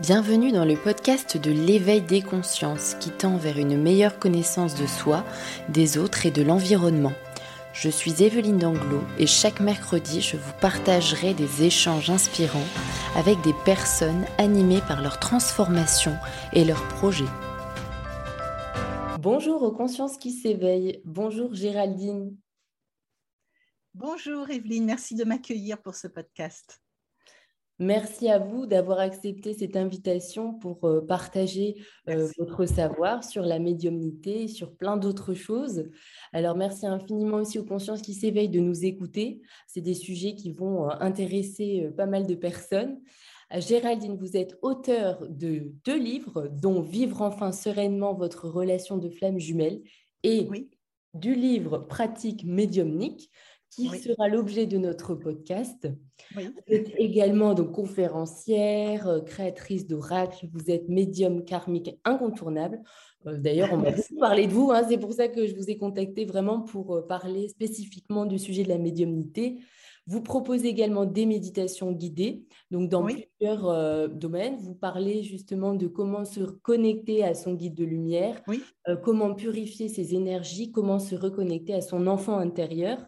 Bienvenue dans le podcast de l'éveil des consciences qui tend vers une meilleure connaissance de soi, des autres et de l'environnement. Je suis Evelyne Danglot et chaque mercredi je vous partagerai des échanges inspirants avec des personnes animées par leur transformation et leurs projets. Bonjour aux consciences qui s'éveillent. Bonjour Géraldine. Bonjour Evelyne, merci de m'accueillir pour ce podcast. Merci à vous d'avoir accepté cette invitation pour euh, partager euh, votre savoir sur la médiumnité et sur plein d'autres choses. Alors, merci infiniment aussi aux consciences qui s'éveillent de nous écouter. C'est des sujets qui vont euh, intéresser pas mal de personnes. Géraldine, vous êtes auteur de deux livres, dont Vivre enfin sereinement votre relation de flamme jumelle et du livre Pratique médiumnique qui sera l'objet de notre podcast. Vous êtes également donc conférencière, euh, créatrice d'oracles, vous êtes médium karmique incontournable. Euh, d'ailleurs, on m'a beaucoup parlé de vous, hein. c'est pour ça que je vous ai contacté vraiment pour euh, parler spécifiquement du sujet de la médiumnité. Vous proposez également des méditations guidées, donc dans plusieurs domaines. Vous parlez justement de comment se connecter à son guide de lumière, comment purifier ses énergies, comment se reconnecter à son enfant intérieur.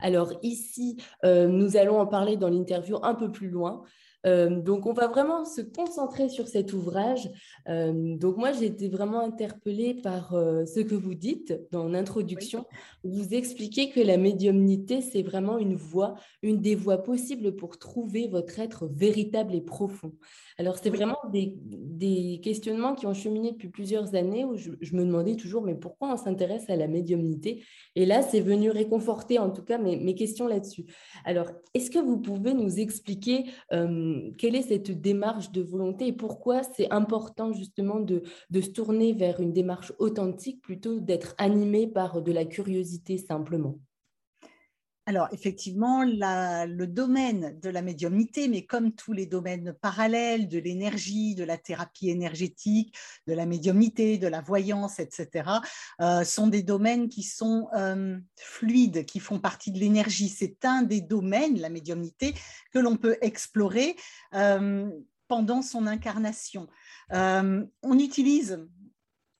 Alors ici, euh, nous allons en parler dans l'interview un peu plus loin. Euh, donc, on va vraiment se concentrer sur cet ouvrage. Euh, donc, moi, j'ai été vraiment interpellée par ce que vous dites dans l'introduction. Vous expliquez que la médiumnité, c'est vraiment une voie, une des voies possibles pour trouver votre être véritable et profond. Alors, c'est vraiment des, questionnements qui ont cheminé depuis plusieurs années où je, me demandais toujours, mais pourquoi on s'intéresse à la médiumnité? Et là, c'est venu réconforter en tout cas mes, questions là-dessus. Alors, est-ce que vous pouvez nous expliquer euh, quelle est cette démarche de volonté et pourquoi c'est important justement de, de se tourner vers une démarche authentique plutôt d'être animé par de la curiosité simplement? Alors, effectivement, le domaine de la médiumnité, mais comme tous les domaines parallèles de l'énergie, de la thérapie énergétique, de la médiumnité, de la voyance, etc., euh, sont des domaines qui sont euh, fluides, qui font partie de l'énergie. C'est un des domaines, la médiumnité, que l'on peut explorer euh, pendant son incarnation. on utilise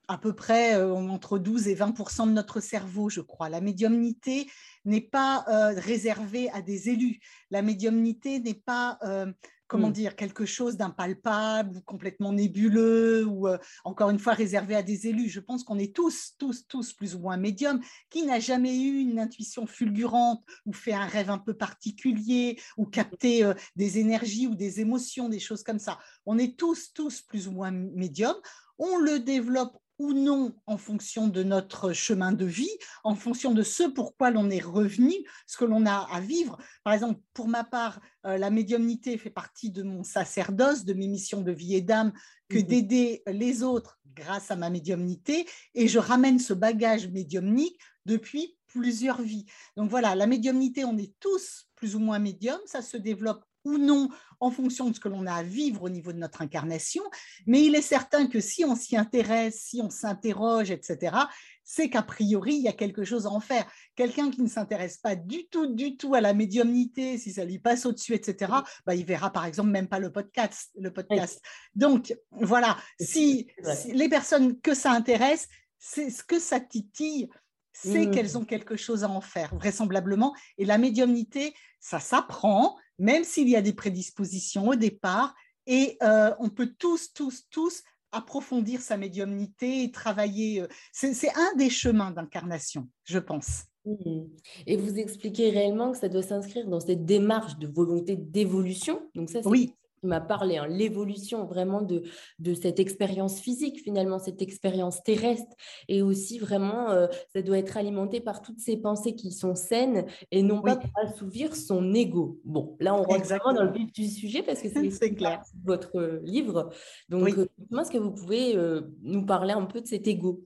à peu près entre 12 et 20% de notre cerveau, je crois. La médiumnité n'est pas euh, réservé à des élus. La médiumnité n'est pas, euh, comment mm. dire, quelque chose d'impalpable ou complètement nébuleux ou euh, encore une fois réservé à des élus. Je pense qu'on est tous, tous, tous plus ou moins médiums. Qui n'a jamais eu une intuition fulgurante ou fait un rêve un peu particulier ou capté des énergies ou des émotions, des choses comme ça? On est tous, tous plus ou moins médiums. On le développe ou non en fonction de notre chemin de vie, en fonction de ce pourquoi l'on est revenu, ce que l'on a à vivre. Par exemple, pour ma part, euh, la médiumnité fait partie de mon sacerdoce, de mes missions de vie et d'âme, que mhm. d'aider les autres grâce à ma médiumnité, et je ramène ce bagage médiumnique depuis plusieurs vies. Donc voilà, la médiumnité, on est tous plus ou moins médiums, ça se développe ou non en fonction de ce que l'on a à vivre au niveau de notre incarnation. Mais il est certain que si on s'y intéresse, si on s'interroge, etc., c'est qu'a priori, il y a quelque chose à en faire. Quelqu'un qui ne s'intéresse pas du tout, du tout à la médiumnité, si ça lui passe au-dessus, etc., bah, il verra par exemple même pas le podcast. Le podcast. Donc, voilà, si, les personnes que ça intéresse, c'est ce que ça titille, c'est mmh. qu'elles ont quelque chose à en faire, vraisemblablement. Et la médiumnité, ça s'apprend, même s'il y a des prédispositions au départ, et euh, on peut tous, tous, tous approfondir sa médiumnité et travailler. Euh, c'est un des chemins d'incarnation, je pense. Mmh. Et vous expliquez réellement que ça doit s'inscrire dans cette démarche de volonté d'évolution. Donc ça, oui m'a parlé, hein, l'évolution vraiment de, de cette expérience physique, finalement, cette expérience terrestre. Et aussi, vraiment, euh, ça doit être alimenté par toutes ces pensées qui sont saines et non pas pour assouvir son ego. Bon, là, on rentre vraiment dans le vif du sujet parce que c'est clair. votre euh, livre. Donc, comment euh, est-ce que vous pouvez nous parler un peu de cet ego?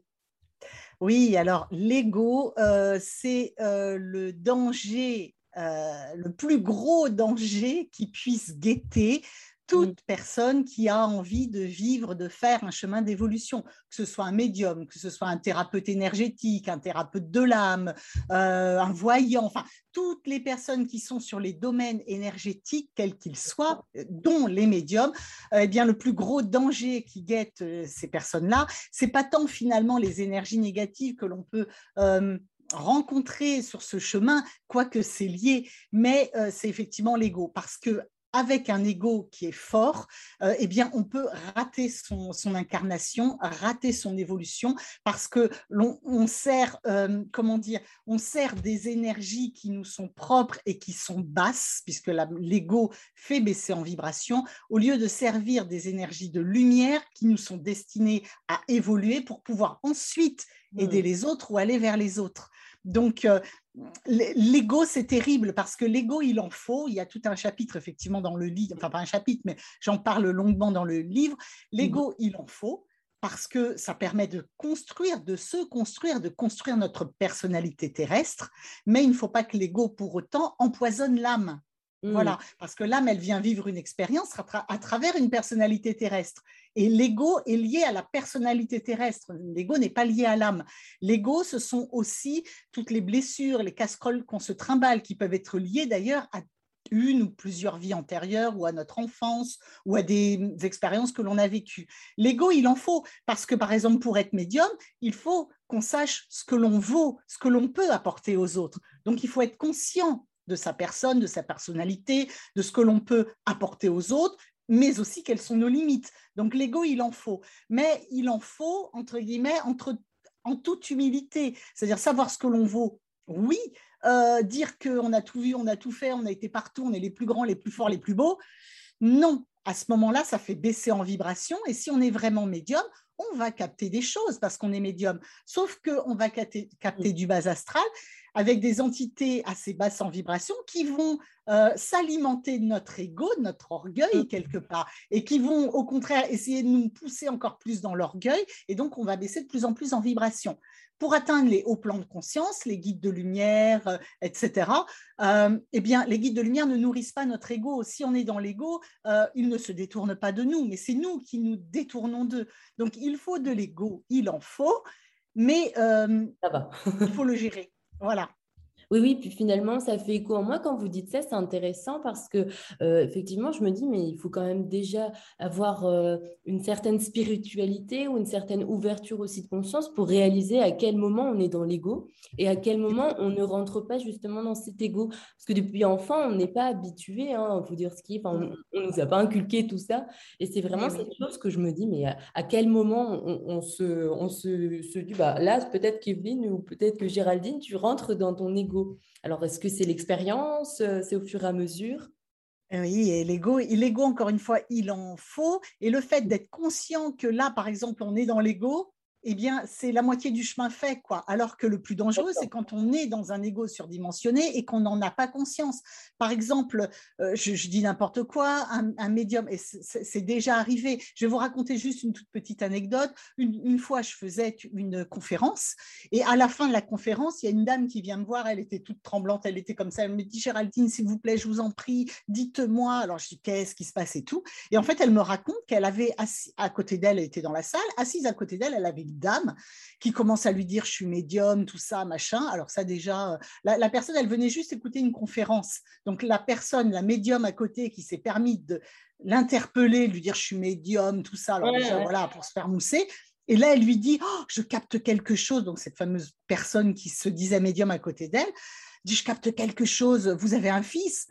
Oui, alors l'ego, c'est le danger le plus gros danger qui puisse guetter toute personne qui a envie de vivre, de faire un chemin d'évolution, que ce soit un médium, que ce soit un thérapeute énergétique, un thérapeute de l'âme, euh, un voyant, enfin, toutes les personnes qui sont sur les domaines énergétiques, quels qu'ils soient, dont les médiums, euh, eh bien, le plus gros danger qui guette euh, ces personnes-là, c'est pas tant finalement les énergies négatives que l'on peut rencontrer sur ce chemin, quoique c'est lié, mais c'est effectivement l'ego, parce que avec un ego qui est fort, euh, eh bien, on peut rater son, incarnation, rater son évolution, parce que l'on on sert, euh, comment dire, on sert des énergies qui nous sont propres et qui sont basses, puisque l'ego fait baisser en vibration, au lieu de servir des énergies de lumière qui nous sont destinées à évoluer pour pouvoir ensuite aider mmh. les autres ou aller vers les autres. Donc, euh, l'ego, c'est terrible parce que l'ego, il en faut. Il y a tout un chapitre, effectivement, dans le livre, enfin, pas un chapitre, mais j'en parle longuement dans le livre. L'ego, mmh. il en faut parce que ça permet de construire, de se construire, de construire notre personnalité terrestre, mais il ne faut pas que l'ego, pour autant, empoisonne l'âme. Mmh. Voilà, parce que l'âme, elle vient vivre une expérience à, travers une personnalité terrestre. Et l'ego est lié à la personnalité terrestre. L'ego n'est pas lié à l'âme. L'ego, ce sont aussi toutes les blessures, les casseroles qu'on se trimballe, qui peuvent être liées d'ailleurs à une ou plusieurs vies antérieures ou à notre enfance ou à des expériences que l'on a vécues. L'ego, il en faut parce que, par exemple, pour être médium, il faut qu'on sache ce que l'on vaut, ce que l'on peut apporter aux autres. Donc, il faut être conscient de sa personne, de sa personnalité, de ce que l'on peut apporter aux autres, mais aussi quelles sont nos limites. Donc l'ego, il en faut. Mais il en faut, entre guillemets, entre, en toute humilité. C'est-à-dire savoir ce que l'on vaut, oui. Euh, dire qu'on a tout vu, on a tout fait, on a été partout, on est les plus grands, les plus forts, les plus beaux. Non, à ce moment-là, ça fait baisser en vibration. Et si on est vraiment médium, on va capter des choses parce qu'on est médium. Sauf qu'on va capter, capter du bas astral avec des entités assez basses en vibration qui vont euh, s'alimenter de notre ego, de notre orgueil mm. quelque part, et qui vont au contraire essayer de nous pousser encore plus dans l'orgueil, et donc on va baisser de plus en plus en vibration. Pour atteindre les hauts plans de conscience, les guides de lumière, euh, etc., euh, eh bien, les guides de lumière ne nourrissent pas notre ego. Si on est dans l'ego, ils ne se détournent pas de nous, mais c'est nous qui nous détournons d'eux. Donc, il faut de l'ego, il en faut, mais il faut le gérer. Voilà. Oui, oui, puis finalement, ça fait écho en moi quand vous dites ça, c'est intéressant parce que euh, effectivement, je me dis, mais il faut quand même déjà avoir euh, une certaine spiritualité ou une certaine ouverture aussi de conscience pour réaliser à quel moment on est dans l'ego et à quel moment on ne rentre pas justement dans cet ego. Parce que depuis enfant, on n'est pas habitué, hein, vous dire ce qui est, on ne nous a pas inculqué tout ça. Et c'est vraiment cette chose que je me dis, mais à, quel moment on, se, on se, se dit, bah, là, peut-être Kevin ou peut-être que Géraldine, tu rentres dans ton ego alors, est-ce que c'est l'expérience euh, C'est au fur et à mesure? Oui, et l'ego, l'ego, encore une fois, il en faut. Et le fait d'être conscient que là, par exemple, on est dans l'ego, eh bien, c'est la moitié du chemin fait, quoi. Alors que le plus dangereux, c'est quand on est dans un ego surdimensionné et qu'on n'en a pas conscience. Par exemple, euh, je, dis n'importe quoi, un, médium, et c'est déjà arrivé. Je vais vous raconter juste une toute petite anecdote. Une, fois, je faisais une conférence et à la fin de la conférence, il y a une dame qui vient me voir. Elle était toute tremblante, elle était comme ça. Elle me dit Géraldine, s'il vous plaît, je vous en prie, dites-moi. Alors je dis qu'est-ce qui se passe et tout. Et en fait, elle me raconte qu'elle avait assis, à côté d'elle, elle était dans la salle, assise à côté d'elle, elle avait dame qui commence à lui dire je suis médium, tout ça, machin. Alors ça déjà, euh, la, personne, elle venait juste écouter une conférence. Donc la personne, la médium à côté qui s'est permis de l'interpeller, lui dire je suis médium, tout ça, alors déjà, voilà, pour se faire mousser. Et là, elle lui dit, oh, je capte quelque chose. Donc, cette fameuse personne qui se disait médium à côté d'elle dit, je capte quelque chose. Vous avez un fils?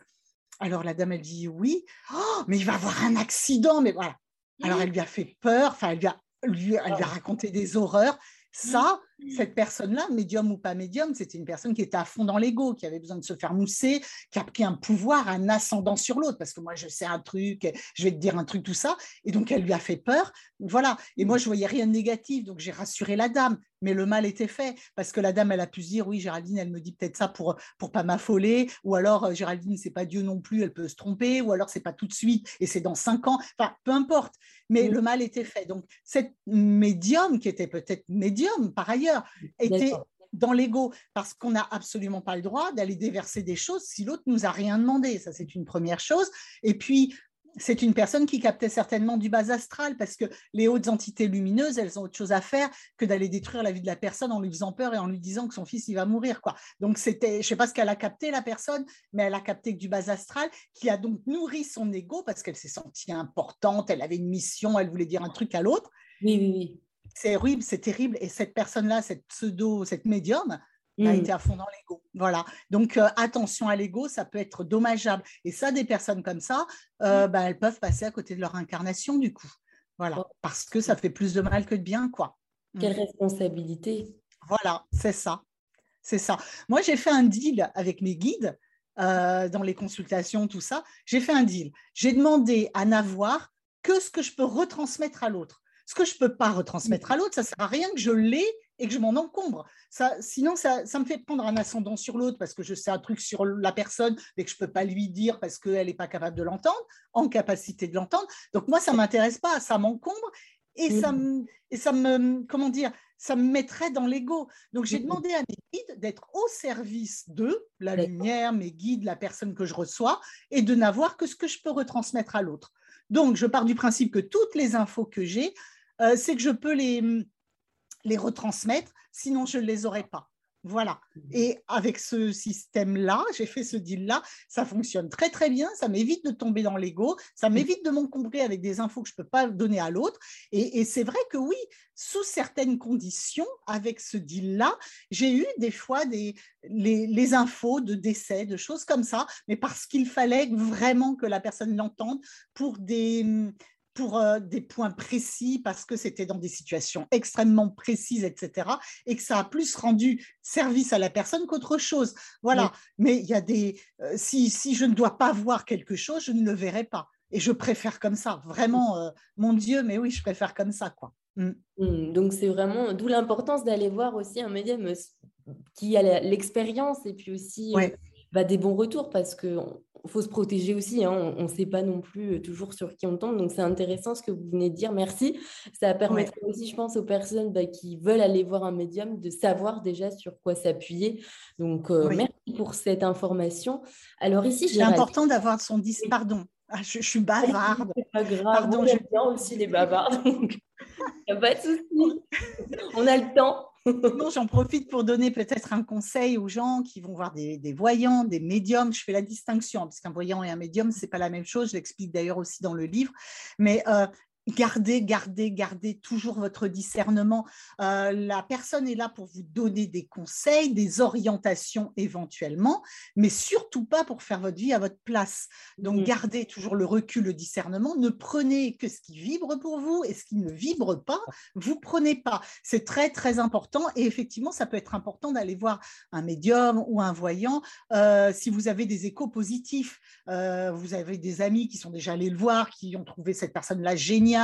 Alors, la dame, elle dit, oui. Oh, mais il va avoir un accident. Mais voilà. Alors, elle lui a fait peur. Enfin, elle lui a lui, elle lui a raconté des horreurs. Ça, cette personne-là, médium ou pas médium, c'était une personne qui était à fond dans l'ego, qui avait besoin de se faire mousser, qui a pris un pouvoir, un ascendant sur l'autre, parce que moi, je sais un truc, je vais te dire un truc, tout ça. Et donc, elle lui a fait peur. Voilà. Et moi, je voyais rien de négatif, donc j'ai rassuré la dame. Mais le mal était fait, parce que la dame, elle a pu se dire, oui, Géraldine, elle me dit peut-être ça pour pour pas m'affoler, ou alors euh, Géraldine, c'est pas Dieu non plus, elle peut se tromper, ou alors c'est pas tout de suite et c'est dans cinq ans. Enfin, peu importe. Mais le mal était fait. Donc, cette médium, qui était peut-être médium par ailleurs, était dans l'ego parce qu'on n'a absolument pas le droit d'aller déverser des choses si l'autre nous a rien demandé. Ça, c'est une première chose. Et puis, c'est une personne qui captait certainement du bas astral parce que les hautes entités lumineuses, elles ont autre chose à faire que d'aller détruire la vie de la personne en lui faisant peur et en lui disant que son fils il va mourir quoi. Donc c'était, je sais pas ce qu'elle a capté la personne, mais elle a capté que du bas astral qui a donc nourri son ego parce qu'elle s'est sentie importante, elle avait une mission, elle voulait dire un truc à l'autre. Oui oui oui. C'est horrible, c'est terrible et cette personne-là, cette pseudo, cette médium, a mm. été à fond dans l'ego. Voilà. Donc, euh, attention à l'ego, ça peut être dommageable. Et ça, des personnes comme ça, euh, mm. bah, elles peuvent passer à côté de leur incarnation, du coup. Voilà. Oh. Parce que ça fait plus de mal que de bien, quoi. Mm. Quelle responsabilité. Voilà, c'est ça. C'est ça. Moi, j'ai fait un deal avec mes guides euh, dans les consultations, tout ça. J'ai fait un deal. J'ai demandé à n'avoir que ce que je peux retransmettre à l'autre. Ce que je ne peux pas retransmettre à l'autre, ça ne sert à rien que je l'ai et que je m'en encombre. Ça, sinon, ça, me fait prendre un ascendant sur l'autre parce que je sais un truc sur la personne mais que je ne peux pas lui dire parce qu'elle n'est pas capable de l'entendre, en capacité de l'entendre. Donc moi, ça ne m'intéresse pas, ça m'encombre et, ça me, et ça me, comment dire, ça me mettrait dans l'ego. Donc j'ai demandé à mes guides d'être au service d'eux, la lumière, mes guides, la personne que je reçois, et de n'avoir que ce que je peux retransmettre à l'autre. Donc je pars du principe que toutes les infos que j'ai, euh, c'est que je peux les les retransmettre, sinon je ne les aurais pas. Voilà. Mmh. Et avec ce système-là, j'ai fait ce deal-là, ça fonctionne très très bien, ça m'évite de tomber dans l'ego, ça mmh. m'évite de m'encombrer avec des infos que je ne peux pas donner à l'autre. Et, c'est vrai que oui, sous certaines conditions, avec ce deal-là, j'ai eu des fois des, les, infos de décès, de choses comme ça, mais parce qu'il fallait vraiment que la personne l'entende pour des, pour euh, des points précis parce que c'était dans des situations extrêmement précises, etc. Et que ça a plus rendu service à la personne qu'autre chose. Voilà. Mais il y a des. Euh, si, si, je ne dois pas voir quelque chose, je ne le verrai pas. Et je préfère comme ça. Vraiment, euh, mon Dieu, mais oui, je préfère comme ça, quoi. Mm. Mm. donc c'est vraiment d'où l'importance d'aller voir aussi un médium qui a l'expérience et puis aussi bah, des bons retours parce que faut se protéger aussi. Hein. On ne sait pas non plus euh, toujours sur qui on tombe. Donc, c'est intéressant ce que vous venez de dire. Merci. Ça permettra aussi, je pense, aux personnes bah, qui veulent aller voir un médium de savoir déjà sur quoi s'appuyer. Donc, euh, merci pour cette information. Alors, ici, C'est important d'avoir son 10. Pardon. Ah, je, suis bavarde. C'est pas grave. Pardon, j'aime bien aussi les bavardes. Il n'y a pas de souci. On a le temps. Non, j'en profite pour donner peut-être un conseil aux gens qui vont voir des, voyants, des médiums. Je fais la distinction, parce qu'un voyant et un médium, ce n'est pas la même chose. Je l'explique d'ailleurs aussi dans le livre. Mais euh, Gardez, gardez, gardez toujours votre discernement. Euh, la personne est là pour vous donner des conseils, des orientations éventuellement, mais surtout pas pour faire votre vie à votre place. Donc, mmh. gardez toujours le recul, le discernement. Ne prenez que ce qui vibre pour vous et ce qui ne vibre pas, vous prenez pas. C'est très, très important. Et effectivement, ça peut être important d'aller voir un médium ou un voyant euh, si vous avez des échos positifs. Euh, vous avez des amis qui sont déjà allés le voir, qui ont trouvé cette personne-là géniale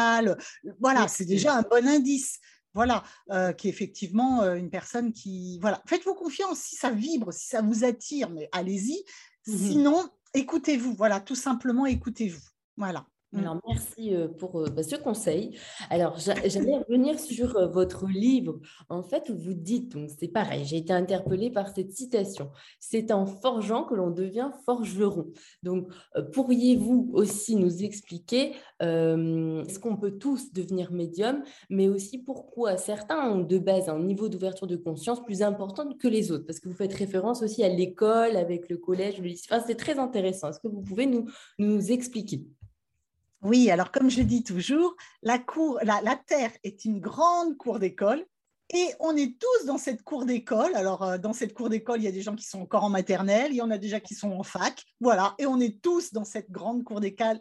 voilà, c'est déjà un bon indice. Voilà, euh, qui est effectivement euh, une personne qui. Voilà, faites-vous confiance si ça vibre, si ça vous attire, mais allez-y. Mmh Sinon, écoutez-vous. Voilà, tout simplement écoutez-vous. Voilà. Mmh. Alors, merci euh, pour euh, bah, ce conseil. Alors, j'allais revenir sur euh, votre livre. En fait, vous dites, donc c'est pareil, j'ai été interpellée par cette citation. C'est en forgeant que l'on devient forgeron. Donc, pourriez-vous aussi nous expliquer est-ce qu'on peut tous devenir médium, mais aussi pourquoi certains ont de base un niveau d'ouverture de conscience plus important que les autres? Parce que vous faites référence aussi à l'école, avec le collège, le lycée. Enfin, c'est très intéressant. Est-ce que vous pouvez nous, nous expliquer? Oui, alors comme je dis toujours, la, cour, la, la Terre est une grande cour d'école et on est tous dans cette cour d'école. Alors, euh, dans cette cour d'école, il y a des gens qui sont encore en maternelle, il y en a déjà qui sont en fac. Voilà. Et on est tous dans cette grande cour d'école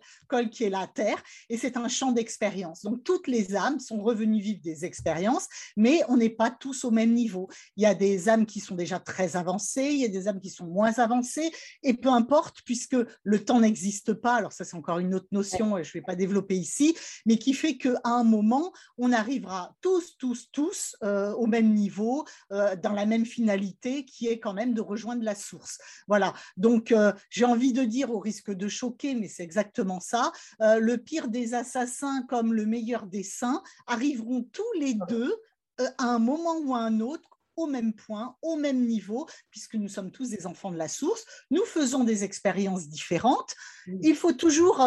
qui est la Terre. Et c'est un champ d'expérience. Donc, toutes les âmes sont revenues vivre des expériences, mais on n'est pas tous au même niveau. Il y a des âmes qui sont déjà très avancées, il y a des âmes qui sont moins avancées. Et peu importe, puisque le temps n'existe pas. Alors, ça, c'est encore une autre notion, je ne vais pas développer ici, mais qui fait qu'à un moment, on arrivera tous, tous, tous. Euh, euh, au même niveau, euh, dans la même finalité, qui est quand même de rejoindre la source. Voilà. Donc, euh, j'ai envie de dire, au risque de choquer, mais c'est exactement ça, le pire des assassins comme le meilleur des saints arriveront tous les deux à un moment ou à un autre au même point, au même niveau, puisque nous sommes tous des enfants de la source. Nous faisons des expériences différentes. Il faut toujours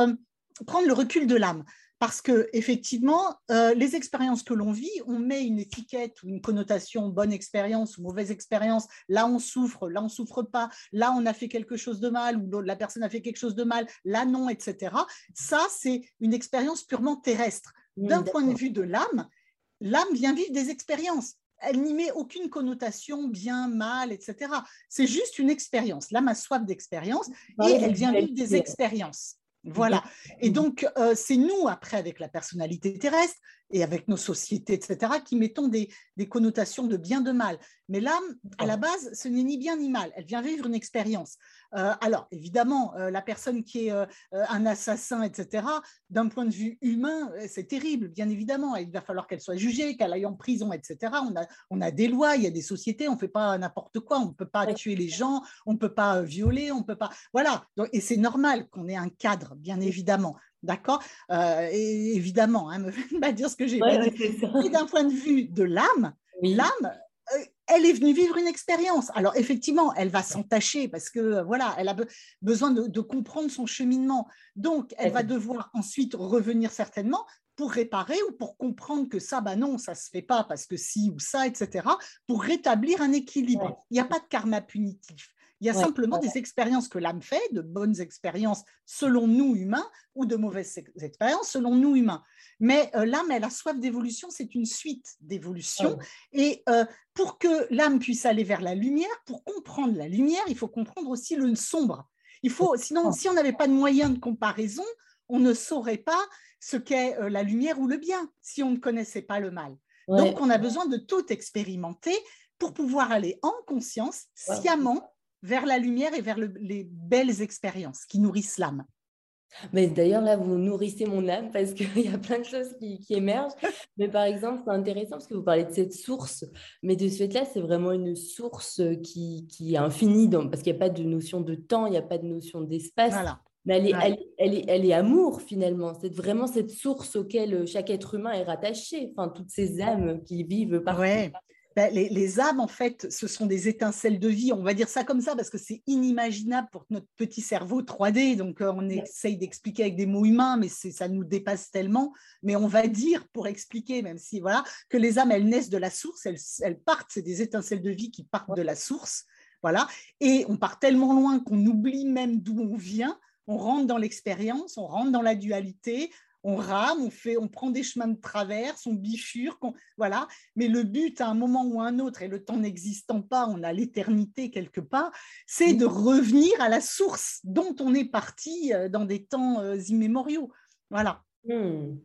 prendre le recul de l'âme. Parce que effectivement, euh, les expériences que l'on vit, on met une étiquette ou une connotation bonne expérience ou mauvaise expérience. Là, on souffre, là, on souffre pas. Là, on a fait quelque chose de mal ou la personne a fait quelque chose de mal. Là, non, etc. Ça, c'est une expérience purement terrestre. D'un point de vue de l'âme, l'âme vient vivre des expériences. Elle n'y met aucune connotation bien, mal, etc. C'est juste une expérience. L'âme a soif d'expérience et elle vient vivre des expériences. Voilà. Et donc, euh, c'est nous, après, avec la personnalité terrestre et avec nos sociétés, etc., qui mettons des, des connotations de bien, de mal. Mais l'âme, à la base, ce n'est ni bien ni mal. Elle vient vivre une expérience. Euh, alors, évidemment, euh, la personne qui est un assassin, etc., d'un point de vue humain, c'est terrible, bien évidemment. Il va falloir qu'elle soit jugée, qu'elle aille en prison, etc. On a, on a des lois, il y a des sociétés, on ne fait pas n'importe quoi. On ne peut pas tuer les gens, on ne peut pas violer, on ne peut pas. Voilà. et c'est normal qu'on ait un cadre, bien évidemment. D'accord? Euh, Évidemment, hein, me pas dire ce que j'ai dit. d'un point de vue de l'âme, l'âme, euh, elle est venue vivre une expérience. Alors effectivement, elle va s'entacher parce que euh, voilà, elle a besoin de, comprendre son cheminement. Donc, elle va devoir ensuite revenir certainement pour réparer ou pour comprendre que ça, bah non, ça se fait pas parce que si ou ça, etc. Pour rétablir un équilibre. Il n'y a pas de karma punitif. Il y a simplement des expériences que l'âme fait, de bonnes expériences selon nous humains ou de mauvaises expériences selon nous humains. Mais euh, l'âme, elle a soif d'évolution, c'est une suite d'évolution. Et euh, pour que l'âme puisse aller vers la lumière, pour comprendre la lumière, il faut comprendre aussi le sombre. Il faut, sinon, si on n'avait pas de moyen de comparaison, on ne saurait pas ce qu'est euh, la lumière ou le bien si on ne connaissait pas le mal. Donc, on a besoin de tout expérimenter pour pouvoir aller en conscience, sciemment, vers la lumière et vers les belles expériences qui nourrissent l'âme. Mais d'ailleurs, là, vous nourrissez mon âme parce qu'il y a plein de choses qui, émergent. Mais par exemple, c'est intéressant parce que vous parlez de cette source. Mais de ce fait-là, c'est vraiment une source qui, qui est infinie parce qu'il n'y a pas de notion de temps, il n'y a pas de notion d'espace. Mais elle est, elle, elle, est, elle est amour finalement. C'est vraiment cette source auquel chaque être humain est rattaché. Enfin, toutes ces âmes qui vivent partout. Ben, les, âmes, en fait, ce sont des étincelles de vie. On va dire ça comme ça parce que c'est inimaginable pour notre petit cerveau 3D. Donc, euh, on essaye d'expliquer avec des mots humains, mais ça nous dépasse tellement. Mais on va dire, pour expliquer, même si, voilà, que les âmes, elles naissent de la source, elles, partent, c'est des étincelles de vie qui partent de la source. Voilà. Et on part tellement loin qu'on oublie même d'où on vient on rentre dans l'expérience, on rentre dans la dualité, on rame, on, fait, on prend des chemins de traverse, on bifurque, voilà. Mais le but, à un moment ou à un autre, et le temps n'existant pas, on a l'éternité quelque part, c'est de revenir à la source dont on est parti euh, dans des temps euh, immémoriaux. Voilà. Hmm.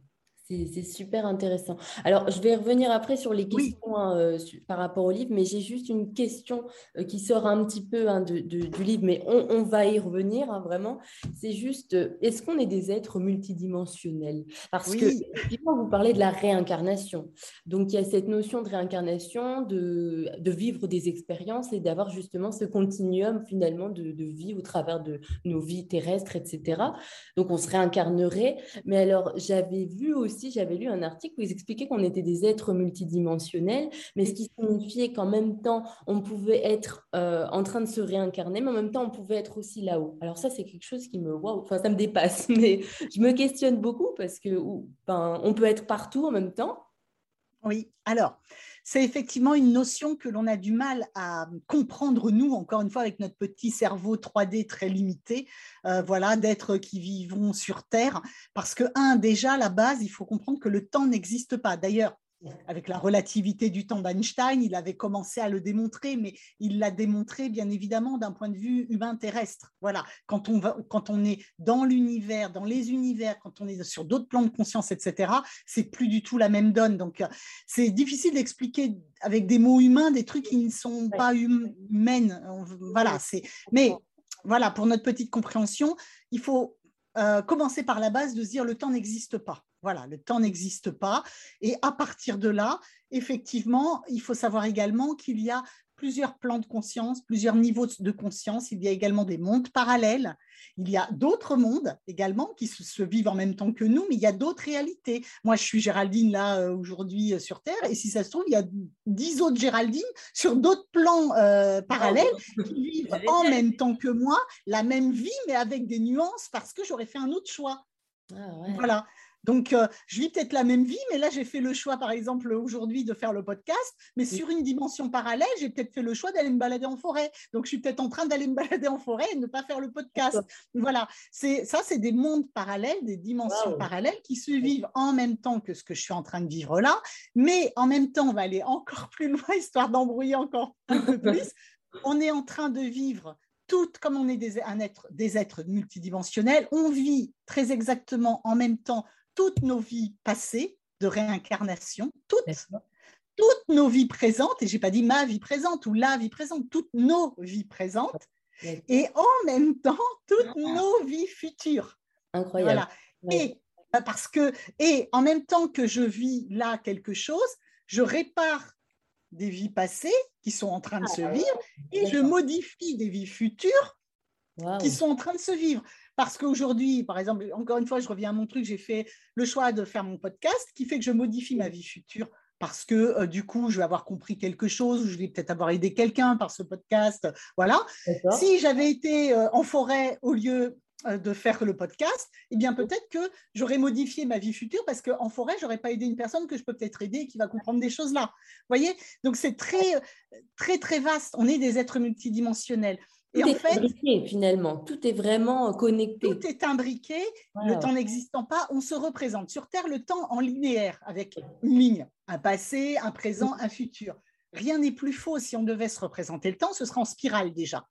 C'est super intéressant. Alors, je vais revenir après sur les questions hein, euh, par rapport au livre, mais j'ai juste une question euh, qui sort un petit peu hein, du livre, mais on, va y revenir hein, vraiment. C'est juste, euh, est-ce qu'on est des êtres multidimensionnels? Parce que, effectivement, vous parlez de la réincarnation. Donc, il y a cette notion de réincarnation, de, vivre des expériences et d'avoir justement ce continuum finalement de, de, vie au travers de nos vies terrestres, etc. Donc, on se réincarnerait. Mais alors, j'avais vu aussi j'avais lu un article où ils expliquaient qu'on était des êtres multidimensionnels, mais ce qui signifiait qu'en même temps, on pouvait être euh, en train de se réincarner, mais en même temps, on pouvait être aussi là-haut. Alors ça, c'est quelque chose qui me, enfin, ça me dépasse, mais je me questionne beaucoup parce que, ben, on peut être partout en même temps. Oui, alors, c'est effectivement une notion que l'on a du mal à comprendre, nous, encore une fois, avec notre petit cerveau 3D très limité, euh, voilà, d'êtres qui vivront sur Terre. Parce que, un, déjà, la base, il faut comprendre que le temps n'existe pas. D'ailleurs, avec la relativité du temps d'Einstein, il avait commencé à le démontrer, mais il l'a démontré bien évidemment d'un point de vue humain terrestre. Voilà, quand on, va, quand on est dans l'univers, dans les univers, quand on est sur d'autres plans de conscience, etc., c'est plus du tout la même donne. Donc, euh, c'est difficile d'expliquer avec des mots humains des trucs qui ne sont pas hum, humains. Voilà, c'est. Mais voilà, pour notre petite compréhension, il faut euh, commencer par la base de se dire le temps n'existe pas. Voilà, le temps n'existe pas. Et à partir de là, effectivement, il faut savoir également qu'il y a plusieurs plans de conscience, plusieurs niveaux de conscience. Il y a également des mondes parallèles. Il y a d'autres mondes également qui se, vivent en même temps que nous, mais il y a d'autres réalités. Moi, je suis Géraldine là euh, aujourd'hui euh, sur Terre, et si ça se trouve, il y a dix autres Géraldines sur d'autres plans euh, parallèles qui vivent en même temps que moi la même vie, mais avec des nuances parce que j'aurais fait un autre choix. Ah voilà. Donc, euh, je vis peut-être la même vie, mais là, j'ai fait le choix, par exemple, aujourd'hui, de faire le podcast. Mais sur une dimension parallèle, j'ai peut-être fait le choix d'aller me balader en forêt. Donc, je suis peut-être en train d'aller me balader en forêt et ne pas faire le podcast. Voilà. C'est, ça, c'est des mondes parallèles, des dimensions parallèles qui se vivent en même temps que ce que je suis en train de vivre là. Mais en même temps, on va aller encore plus loin, histoire d'embrouiller encore un peu plus. On est en train de vivre toutes, comme on est des, être, des êtres multidimensionnels, on vit très exactement en même temps toutes nos vies passées de réincarnation, toutes, toutes nos vies présentes, et j'ai pas dit ma vie présente ou la vie présente, toutes nos vies présentes, et en même temps toutes nos vies futures. Incroyable. Et bah, parce que, et en même temps que je vis là quelque chose, je répare des vies passées qui sont en train de ah, se vivre et je modifie des vies futures qui sont en train de se vivre. Parce qu'aujourd'hui, par exemple, encore une fois, je reviens à mon truc, j'ai fait le choix de faire mon podcast qui fait que je modifie ma vie future parce que euh, du coup, je vais avoir compris quelque chose, ou je vais peut-être avoir aidé quelqu'un par ce podcast. Voilà. Si j'avais été euh, en forêt au lieu euh, de faire le podcast, eh bien peut-être que j'aurais modifié ma vie future parce qu'en forêt, j'aurais pas aidé une personne que je peux peut-être aider et qui va comprendre des choses là. Vous voyez? Donc c'est très, très, très vaste. On est des êtres multidimensionnels. Et tout en est fait, imbriqué, finalement, tout est vraiment connecté. Tout est imbriqué, le temps n'existant pas, on se représente. Sur Terre, le temps en linéaire, avec une ligne, un passé, un présent, un futur. Rien n'est plus faux si on devait se représenter le temps, ce serait en spirale déjà.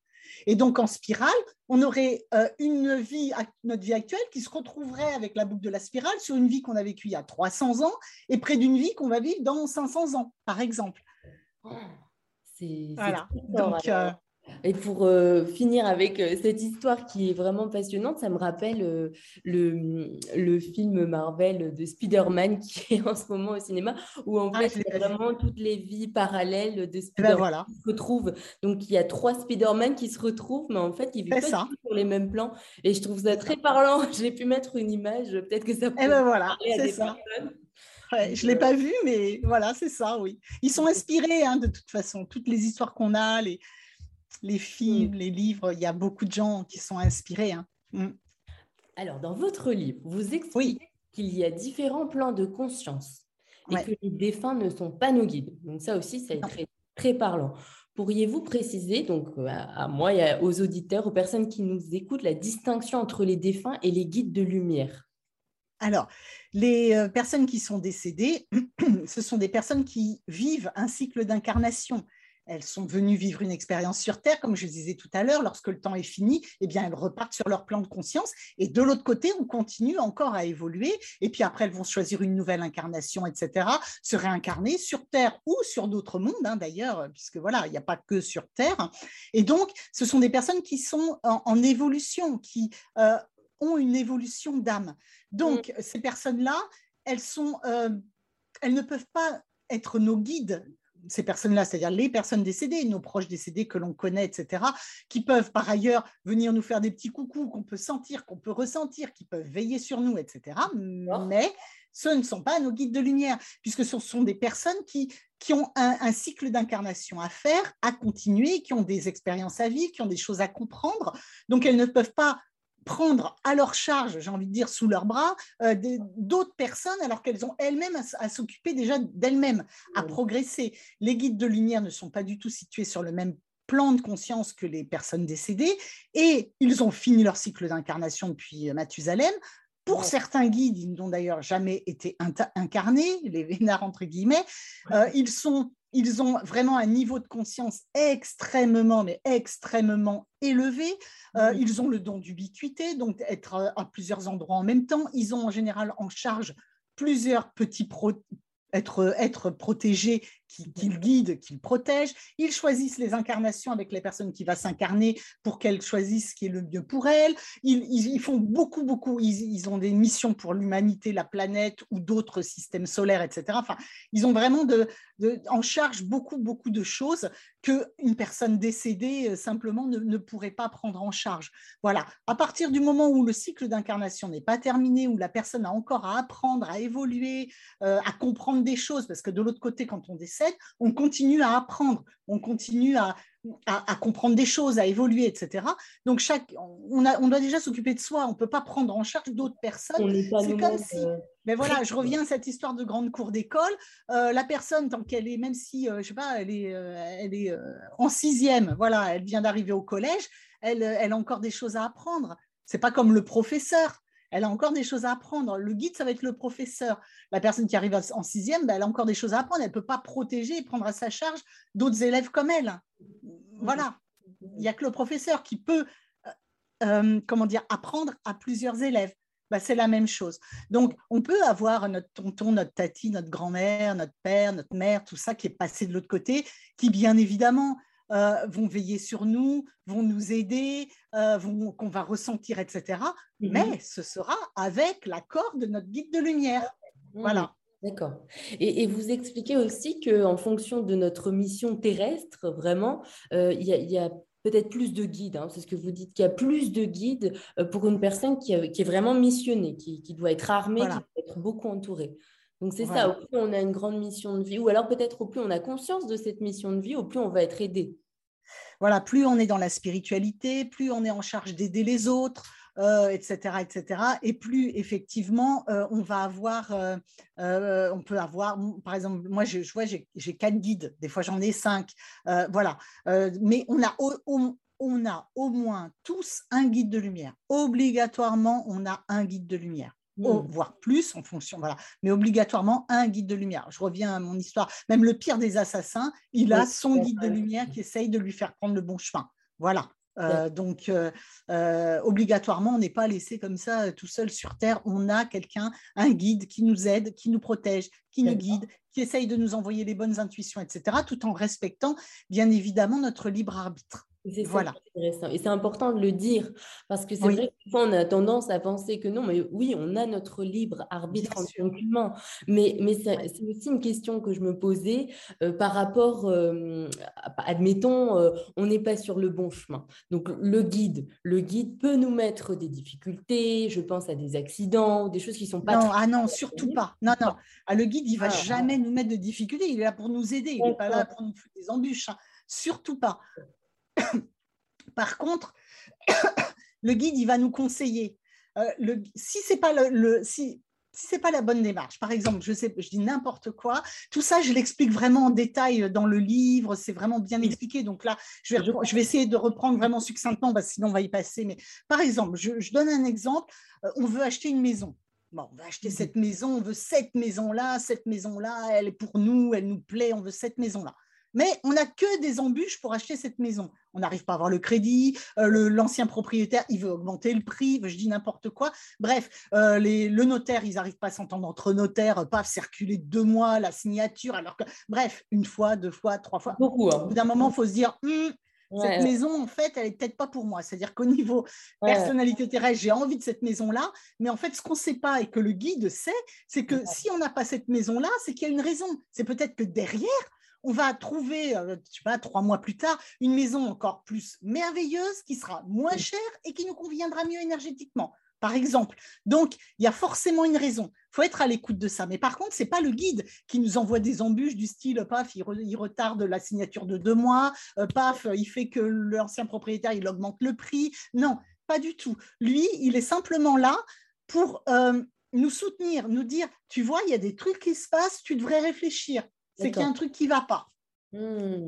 Et donc en spirale, on aurait euh, une vie, notre vie actuelle, qui se retrouverait avec la boucle de la spirale sur une vie qu'on a vécue il y a 300 ans et près d'une vie qu'on va vivre dans 500 ans, par exemple. C'est voilà. Donc, et pour euh, finir avec euh, cette histoire qui est vraiment passionnante, ça me rappelle euh, le, le, film Marvel de Spider-Man qui est en ce moment au cinéma, où en ah, fait, vraiment toutes les vies parallèles de eh ben, Spider-Man qui se retrouvent. Donc, il y a trois Spider-Man qui se retrouvent, mais en fait, ils vivent pas sur les mêmes plans. Et je trouve ça très parlant. J'ai pu mettre une image, peut-être que ça peut eh ben voilà, c'est ça. je ne l'ai pas vu, mais voilà, c'est ça, oui. Ils sont inspirés, hein, de toute façon. Toutes les histoires qu'on a, les, les films, mm. les livres, il y a beaucoup de gens qui sont inspirés. Hein. Mm. Alors, dans votre livre, vous expliquez qu'il y a différents plans de conscience et que les défunts ne sont pas nos guides. Donc ça aussi, c'est très, très parlant. Pourriez-vous préciser, donc euh, à, moi et aux auditeurs, aux personnes qui nous écoutent, la distinction entre les défunts et les guides de lumière? Alors, les euh, personnes qui sont décédées, ce sont des personnes qui vivent un cycle d'incarnation elles sont venues vivre une expérience sur Terre, comme je disais tout à l'heure, lorsque le temps est fini, eh bien, elles repartent sur leur plan de conscience. Et de l'autre côté, on continue encore à évoluer. Et puis après, elles vont choisir une nouvelle incarnation, etc., se réincarner sur Terre ou sur d'autres mondes, hein, d'ailleurs, puisque voilà, il n'y a pas que sur Terre. Et donc, ce sont des personnes qui sont en, évolution, qui euh, ont une évolution d'âme. Donc, mm. ces personnes-là, elles sont, euh, elles ne peuvent pas être nos guides ces personnes-là, c'est-à-dire les personnes décédées, nos proches décédés que l'on connaît, etc., qui peuvent par ailleurs venir nous faire des petits coucous qu'on peut sentir, qu'on peut ressentir, qui peuvent veiller sur nous, etc. Mais ce ne sont pas nos guides de lumière, puisque ce sont des personnes qui, qui ont un, un cycle d'incarnation à faire, à continuer, qui ont des expériences à vivre, qui ont des choses à comprendre. Donc, elles ne peuvent pas prendre à leur charge, j'ai envie de dire sous leurs bras, euh, d'autres personnes alors qu'elles ont elles-mêmes à, s'occuper déjà d'elles-mêmes, à progresser. Les guides de lumière ne sont pas du tout situés sur le même plan de conscience que les personnes décédées et ils ont fini leur cycle d'incarnation depuis Mathusalem. Pour certains guides, ils n'ont d'ailleurs jamais été incarnés, les vénards entre guillemets, euh, ils sont ils ont vraiment un niveau de conscience extrêmement, mais extrêmement élevé. Euh, ils ont le don d'ubiquité, donc être à plusieurs endroits en même temps. Ils ont en général en charge plusieurs petits être, être protégés, qu'ils guident, qu'ils protègent. Ils choisissent les incarnations avec les personnes qui vont s'incarner pour qu'elles choisissent ce qui est le mieux pour elles. Ils, font beaucoup, beaucoup. Ils, ont des missions pour l'humanité, la planète ou d'autres systèmes solaires, etc. Enfin, ils ont vraiment en charge beaucoup, beaucoup de choses qu'une personne décédée euh, simplement ne, pourrait pas prendre en charge. Voilà. À partir du moment où le cycle d'incarnation n'est pas terminé, où la personne a encore à apprendre, à évoluer, euh, à comprendre des choses, parce que de l'autre côté, quand on décède, on continue à apprendre, on continue à, à, comprendre des choses, à évoluer, etc. Donc, chaque, on, a, on doit déjà s'occuper de soi. On ne peut pas prendre en charge d'autres personnes. C'est comme si. Euh, mais voilà, je reviens à cette histoire de grande cour d'école. Euh, la personne, tant qu'elle est, même si, je sais pas, elle est, elle est en sixième, voilà, elle vient d'arriver au collège, elle, elle a encore des choses à apprendre. C'est pas comme le professeur elle a encore des choses à apprendre. Le guide, ça va être le professeur. La personne qui arrive en sixième, ben, elle a encore des choses à apprendre. Elle ne peut pas protéger et prendre à sa charge d'autres élèves comme elle. Voilà. Il n'y a que le professeur qui peut, euh, euh, comment dire, apprendre à plusieurs élèves. Ben, c'est la même chose. Donc, on peut avoir notre tonton, notre tati, notre grand-mère, notre père, notre mère, tout ça qui est passé de l'autre côté, qui bien évidemment euh, vont veiller sur nous, vont nous aider, euh, qu'on va ressentir, etc. Mhm. Mais ce sera avec l'accord de notre guide de lumière. Mhm. Voilà. D'accord. Et, vous expliquez aussi qu'en fonction de notre mission terrestre, vraiment, euh, il y a, peut-être plus de guides. Hein. c'est ce que vous dites, qu'il y a plus de guides pour une personne qui, est vraiment missionnée, qui, doit être armée, qui doit être beaucoup entourée. Donc c'est ça, au plus on a une grande mission de vie, ou alors peut-être au plus on a conscience de cette mission de vie, au plus on va être aidé. Voilà, plus on est dans la spiritualité, plus on est en charge d'aider les autres, euh, etc. Et plus effectivement, euh, on va avoir, euh, on peut avoir, par exemple, moi je, vois, j'ai quatre guides, des fois j'en ai cinq, voilà. mais on a on a au moins tous un guide de lumière. Obligatoirement, on a un guide de lumière. Mmh. voire plus en fonction, voilà. Mais obligatoirement un guide de lumière. Je reviens à mon histoire. Même le pire des assassins, il a son guide de lumière qui essaye de lui faire prendre le bon chemin. Voilà. Euh, donc, euh, euh, obligatoirement, on n'est pas laissé comme ça tout seul sur Terre. On a quelqu'un, un guide qui nous aide, qui nous protège, qui nous guide, qui essaye de nous envoyer les bonnes intuitions, etc., tout en respectant, bien évidemment, notre libre arbitre. C'est voilà. intéressant. Et c'est important de le dire parce que c'est vrai que on a tendance à penser que non, mais oui, on a notre libre arbitre en tant qu'humain. Mais, mais c'est aussi une question que je me posais euh, par rapport, euh, admettons, euh, on n'est pas sur le bon chemin. Donc le guide, le guide peut nous mettre des difficultés, je pense à des accidents, des choses qui sont pas. Non, ah non, surtout pas. Non, non. Ah, le guide, il va ah, ah. jamais nous mettre de difficultés. Il est là pour nous aider. Il n'est pas là pour nous faire des embûches. Hein. Surtout pas. Par contre, le guide, il va nous conseiller. Euh, si ce n'est pas, le, si, c'est pas la bonne démarche, par exemple, je, sais, je dis n'importe quoi, tout ça, je l'explique vraiment en détail dans le livre, c'est vraiment bien expliqué. Donc là, je vais, je vais, essayer de reprendre vraiment succinctement, parce que sinon on va y passer. Mais par exemple, je, donne un exemple, euh, on veut acheter une maison. Bon, on va acheter cette maison, on veut cette maison-là, cette maison-là, elle est pour nous, elle nous plaît, on veut cette maison-là mais on n'a que des embûches pour acheter cette maison. On n'arrive pas à avoir le crédit, euh, l'ancien propriétaire, il veut augmenter le prix, je dis n'importe quoi. Bref, euh, le notaire, ils n'arrivent pas à s'entendre entre notaires, euh, pas circuler deux mois, la signature, alors que, bref, une fois, deux fois, trois fois. Beaucoup. Hein. Au bout d'un moment, il faut se dire, hum, cette maison, en fait, elle n'est peut-être pas pour moi. C'est-à-dire qu'au niveau personnalité terrestre, j'ai envie de cette maison-là, mais en fait, ce qu'on ne sait pas et que le guide sait, c'est que si on n'a pas cette maison-là, c'est qu'il y a une raison. C'est peut-être que derrière, on va trouver, euh, je sais pas, trois mois plus tard, une maison encore plus merveilleuse qui sera moins chère et qui nous conviendra mieux énergétiquement, par exemple. Donc, il y a forcément une raison. Il faut être à l'écoute de ça. Mais par contre, ce n'est pas le guide qui nous envoie des embûches du style, paf, il, retarde la signature de deux mois, euh, paf, il fait que l'ancien propriétaire, il augmente le prix. Non, pas du tout. Lui, il est simplement là pour... Euh, nous soutenir, nous dire, tu vois, il y a des trucs qui se passent, tu devrais réfléchir c'est qu'il y a un truc qui ne va pas. Hmm.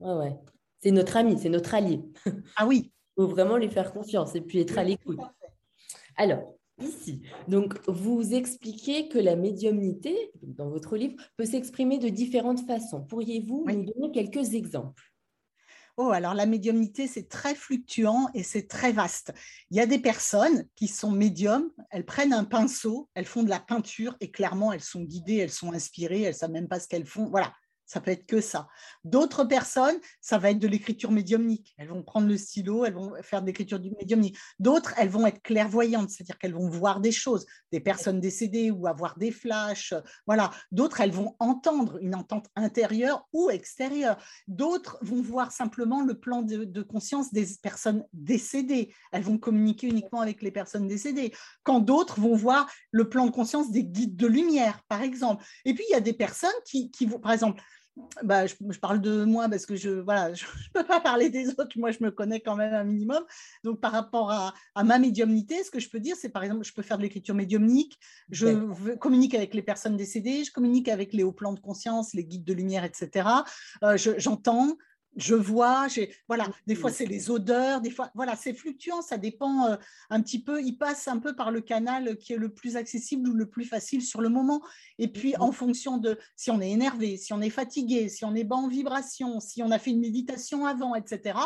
ouais. C'est notre ami, c'est notre allié. Ah oui. Il faut vraiment lui faire confiance et puis être à l'écoute. Alors, ici, donc vous expliquez que la médiumnité, dans votre livre, peut s'exprimer de différentes façons. Pourriez-vous nous donner quelques exemples? Oh, alors la médiumnité, c'est très fluctuant et c'est très vaste. Il y a des personnes qui sont médiums, elles prennent un pinceau, elles font de la peinture et clairement, elles sont guidées, elles sont inspirées, elles ne savent même pas ce qu'elles font. Voilà, ça peut être que ça. D'autres personnes, ça va être de l'écriture médiumnique. Elles vont prendre le stylo, elles vont faire de l'écriture médiumnique. D'autres, elles vont être clairvoyantes, c'est-à-dire qu'elles vont voir des choses, des personnes décédées ou avoir des flashs. Voilà. D'autres, elles vont entendre une entente intérieure ou extérieure. D'autres vont voir simplement le plan de, conscience des personnes décédées. Elles vont communiquer uniquement avec les personnes décédées. Quand d'autres vont voir le plan de conscience des guides de lumière, par exemple. Et puis, il y a des personnes qui, qui vont, par exemple, bah, je, parle de moi parce que je ne voilà, je, peux pas parler des autres. Moi, je me connais quand même un minimum. Donc, par rapport à, à ma médiumnité, ce que je peux dire, c'est par exemple, je peux faire de l'écriture médiumnique, je communique avec les personnes décédées, je communique avec les hauts plans de conscience, les guides de lumière, etc. Euh, j'entends, je vois, voilà, des fois c'est les odeurs, des fois, voilà, c'est fluctuant, ça dépend euh, un petit peu, il passe un peu par le canal qui est le plus accessible ou le plus facile sur le moment. Et puis en fonction de si on est énervé, si on est fatigué, si on est bas en vibration, si on a fait une méditation avant, etc.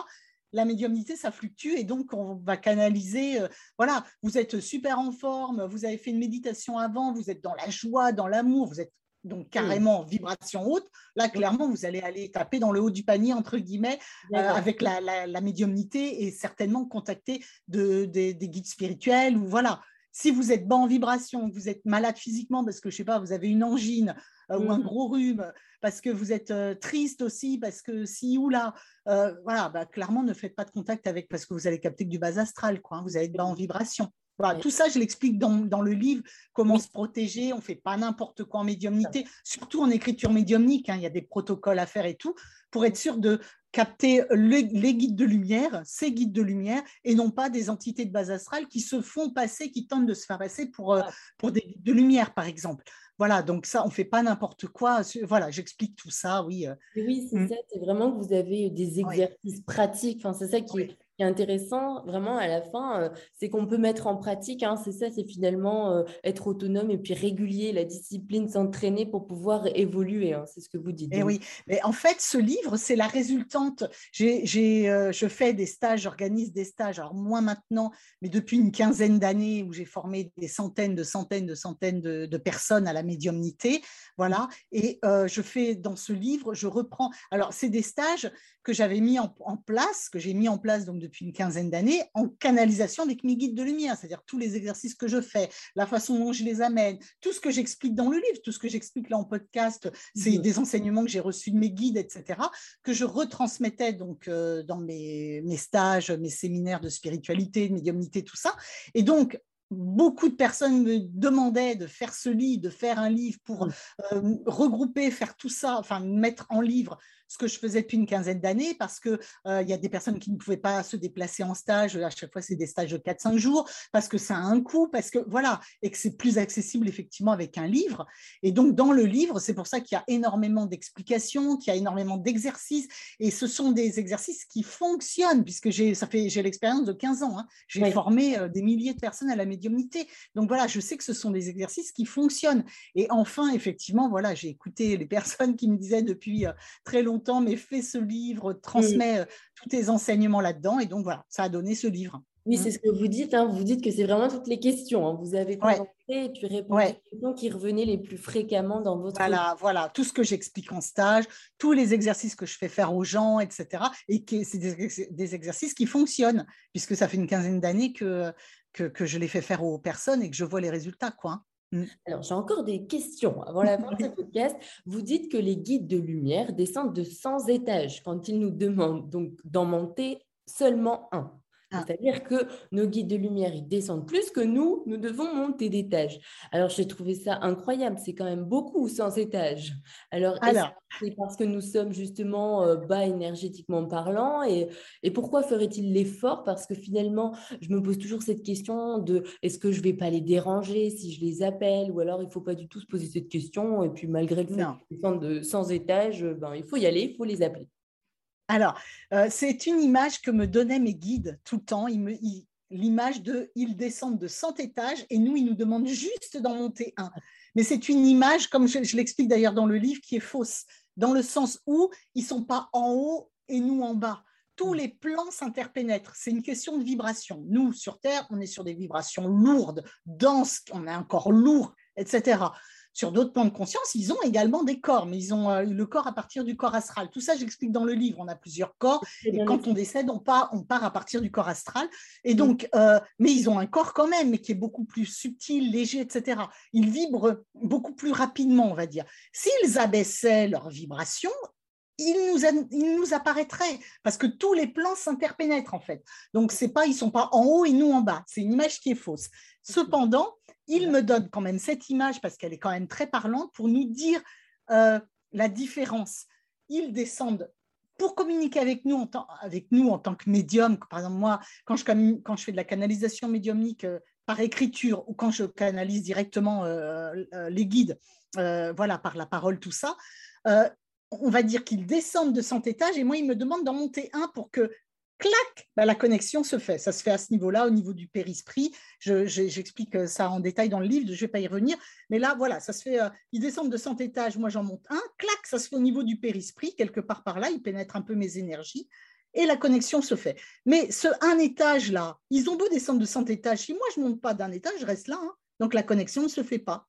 La médiumnité, ça fluctue et donc on va canaliser. Euh, voilà, vous êtes super en forme, vous avez fait une méditation avant, vous êtes dans la joie, dans l'amour, vous êtes donc carrément vibration haute, là clairement vous allez aller taper dans le haut du panier entre guillemets euh, avec la, médiumnité et certainement contacter des guides spirituels ou voilà. Si vous êtes bas en vibration, vous êtes malade physiquement parce que je sais pas, vous avez une angine euh, ou un mmh. gros rhume, parce que vous êtes euh, triste aussi, parce que si ou là, voilà, bah, clairement ne faites pas de contact avec parce que vous allez capter que du bas astral, quoi. Hein, vous allez être bas en vibration tout ça, je l'explique dans, le livre, comment se protéger, on ne fait pas n'importe quoi en médiumnité, surtout en écriture médiumnique, hein, il y a des protocoles à faire et tout, pour être sûr de capter les, guides de lumière, ces guides de lumière, et non pas des entités de base astrale qui se font passer, qui tentent de se faire passer pour, euh, pour des guides de lumière, par exemple. Voilà, donc ça, on ne fait pas n'importe quoi. Voilà, j'explique tout ça, oui. Euh. Oui, c'est mm. ça, c'est vraiment que vous avez des exercices pratiques. Enfin, c'est ça qui, est intéressant vraiment à la fin, euh, c'est qu'on peut mettre en pratique. Hein, c'est ça, c'est finalement euh, être autonome et puis régulier, la discipline, s'entraîner pour pouvoir évoluer. Hein, c'est ce que vous dites. Et eh oui, mais en fait, ce livre, c'est la résultante. J'ai, euh, je fais des stages, j'organise des stages, alors moins maintenant, mais depuis une quinzaine d'années où j'ai formé des centaines de centaines de centaines de, de personnes à la médiumnité. Voilà. Et je fais dans ce livre, je reprends. Alors, c'est des stages que j'avais mis en, place, que j'ai mis en place donc depuis une quinzaine d'années, en canalisation avec mes guides de lumière, c'est-à-dire tous les exercices que je fais, la façon dont je les amène, tout ce que j'explique dans le livre, tout ce que j'explique là en podcast, c'est des enseignements que j'ai reçus de mes guides, etc., que je retransmettais donc euh, dans mes, mes stages, mes séminaires de spiritualité, de médiumnité, tout ça. Et donc, beaucoup de personnes me demandaient de faire ce livre, de faire un livre pour euh, regrouper, faire tout ça, enfin mettre en livre ce que je faisais depuis une quinzaine d'années parce qu'il euh, il y a des personnes qui ne pouvaient pas se déplacer en stage. À chaque fois, c'est des stages de 4-5 jours parce que ça a un coût, parce que voilà, et que c'est plus accessible effectivement avec un livre. Et donc, dans le livre, c'est pour ça qu'il y a énormément d'explications, qu'il y a énormément d'exercices. Et ce sont des exercices qui fonctionnent puisque j'ai, ça fait, j'ai l'expérience de 15 ans. Hein. J'ai formé euh, des milliers de personnes à la médiumnité. Donc voilà, je sais que ce sont des exercices qui fonctionnent. Et enfin, effectivement, voilà, j'ai écouté les personnes qui me disaient depuis euh, très longtemps mais fais ce livre, transmets euh, tous tes enseignements là-dedans. Et donc voilà, ça a donné ce livre. Oui, c'est ce que vous dites. Hein. Vous dites que c'est vraiment toutes les questions. Hein. Vous avez commencé et puis répondu aux questions qui revenaient les plus fréquemment dans votre. Voilà, voilà, tout ce que j'explique en stage, tous les exercices que je fais faire aux gens, etc. Et c'est des, exercices qui fonctionnent, puisque ça fait une quinzaine d'années que, que, que, je les fais faire aux personnes et que je vois les résultats. Quoi. Mmh. Alors, j'ai encore des questions avant la fin de ce podcast. Vous dites que les guides de lumière descendent de 100 étages quand ils nous demandent donc d'en monter seulement un. Ah. C'est-à-dire que nos guides de lumière, ils descendent plus que nous, nous devons monter d'étage. Alors, j'ai trouvé ça incroyable. C'est quand même beaucoup, 100 étages. Alors, c'est parce que nous sommes justement euh, bas énergétiquement parlant et, et pourquoi ferait-il l'effort? Parce que finalement, je me pose toujours cette question de est-ce que je ne vais pas les déranger si je les appelle? Ou alors il ne faut pas du tout se poser cette question et puis malgré le fait qu'ils descendent de 100 étages, ben, il faut y aller, il faut les appeler. Alors, euh, c'est une image que me donnaient mes guides tout le temps. l'image de ils descendent de 100 étages et nous, ils nous demandent juste d'en monter un. Mais c'est une image, comme je, l'explique d'ailleurs dans le livre, qui est fausse, dans le sens où ils ne sont pas en haut et nous en bas. Tous les plans s'interpénètrent. C'est une question de vibration. Nous, sur Terre, on est sur des vibrations lourdes, denses, on est encore lourd, etc. Sur d'autres plans de conscience, ils ont également des corps, mais ils ont euh, le corps à partir du corps astral. Tout ça, j'explique dans le livre. On a plusieurs corps, et quand on décède, on part, on part à partir du corps astral. Et donc, euh, mais ils ont un corps quand même, mais qui est beaucoup plus subtil, léger, etc. Ils vibrent beaucoup plus rapidement, on va dire. S'ils abaissaient leur vibration, ils nous, ils nous apparaîtraient parce que tous les plans s'interpénètrent en fait. Donc c'est pas ils sont pas en haut et nous en bas. C'est une image qui est fausse. Cependant, il me donne quand même cette image parce qu'elle est quand même très parlante pour nous dire euh, la différence. ils descendent pour communiquer avec nous en tant, avec nous en tant que médium. Par exemple, moi, quand je, quand je fais de la canalisation médiumnique euh, par écriture ou quand je canalise directement euh, les guides, voilà, par la parole, tout ça, on va dire qu'ils descendent de 100 étages et moi, ils me demandent d'en monter un pour que clac, bah, la connexion se fait. Ça se fait à ce niveau-là, au niveau du périsprit. J'explique ça en détail dans le livre, je ne vais pas y revenir. Mais là, voilà, ça se fait. Euh, ils descendent de 100 étages, moi j'en monte un, clac, ça se fait au niveau du périsprit, quelque part par là, ils pénètrent un peu mes énergies. Et la connexion se fait. Mais ce un étage là, ils ont beau descendre de 100 étages. Si moi je ne monte pas d'un étage, je reste là. Hein. Donc la connexion ne se fait pas.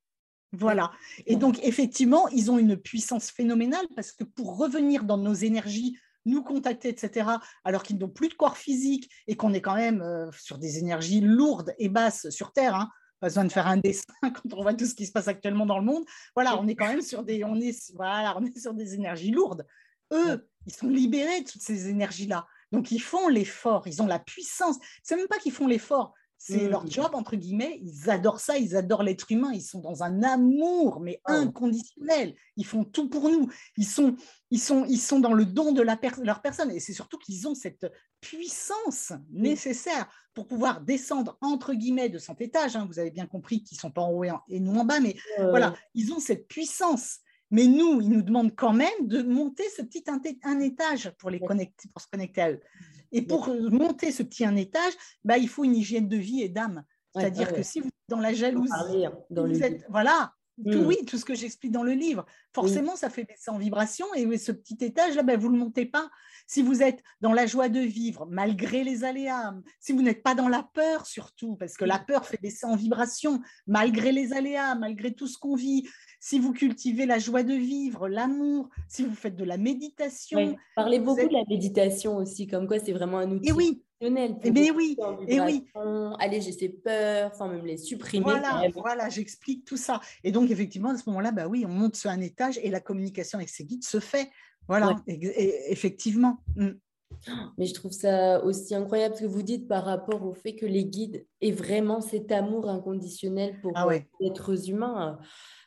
Voilà. Et donc, effectivement, ils ont une puissance phénoménale parce que pour revenir dans nos énergies nous contacter, etc., alors qu'ils n'ont plus de corps physique et qu'on est quand même euh, sur des énergies lourdes et basses sur Terre. Hein. Pas besoin de faire un dessin quand on voit tout ce qui se passe actuellement dans le monde. Voilà, on est quand même sur des, on est, voilà, on est sur des énergies lourdes. Eux, ils sont libérés de toutes ces énergies-là. Donc, ils font l'effort, ils ont la puissance. C'est même pas qu'ils font l'effort, c'est leur mmh. job, entre guillemets. Ils adorent ça, ils adorent l'être humain. Ils sont dans un amour, mais oh. inconditionnel. Ils font tout pour nous. Ils sont, ils sont, ils sont dans le don de la leur personne. Et c'est surtout qu'ils ont cette puissance nécessaire pour pouvoir descendre, entre guillemets, de 100 étages. Hein. Vous avez bien compris qu'ils ne sont pas en haut et nous en bas, mais voilà, ils ont cette puissance. Mais nous, ils nous demandent quand même de monter ce petit un, étage pour, les connecter, pour se connecter à eux. Et pour monter ce petit un étage, bah, il faut une hygiène de vie et d'âme. C'est-à-dire que si vous êtes dans la jalousie, vous êtes, voilà, tout, mm. oui, tout ce que j'explique dans le livre, forcément, ça fait baisser en vibration. Et ce petit étage, là, ben, vous ne le montez pas. Si vous êtes dans la joie de vivre, malgré les aléas, si vous n'êtes pas dans la peur, surtout, parce que la mm. peur fait baisser en vibration, malgré les aléas, malgré tout ce qu'on vit, si vous cultivez la joie de vivre, l'amour, si vous faites de la méditation. Parlez beaucoup de la méditation aussi, comme quoi c'est vraiment un outil. Et oui, mais oui, et oui. Alléger ses peurs, sans même les supprimer. Voilà, voilà j'explique tout ça. Et donc, effectivement, à ce moment-là, bah oui, on monte sur un étage et la communication avec ses guides se fait. Voilà, effectivement. Mm. Mais je trouve ça aussi incroyable ce que vous dites par rapport au fait que les guides aient vraiment cet amour inconditionnel pour ah les êtres humains.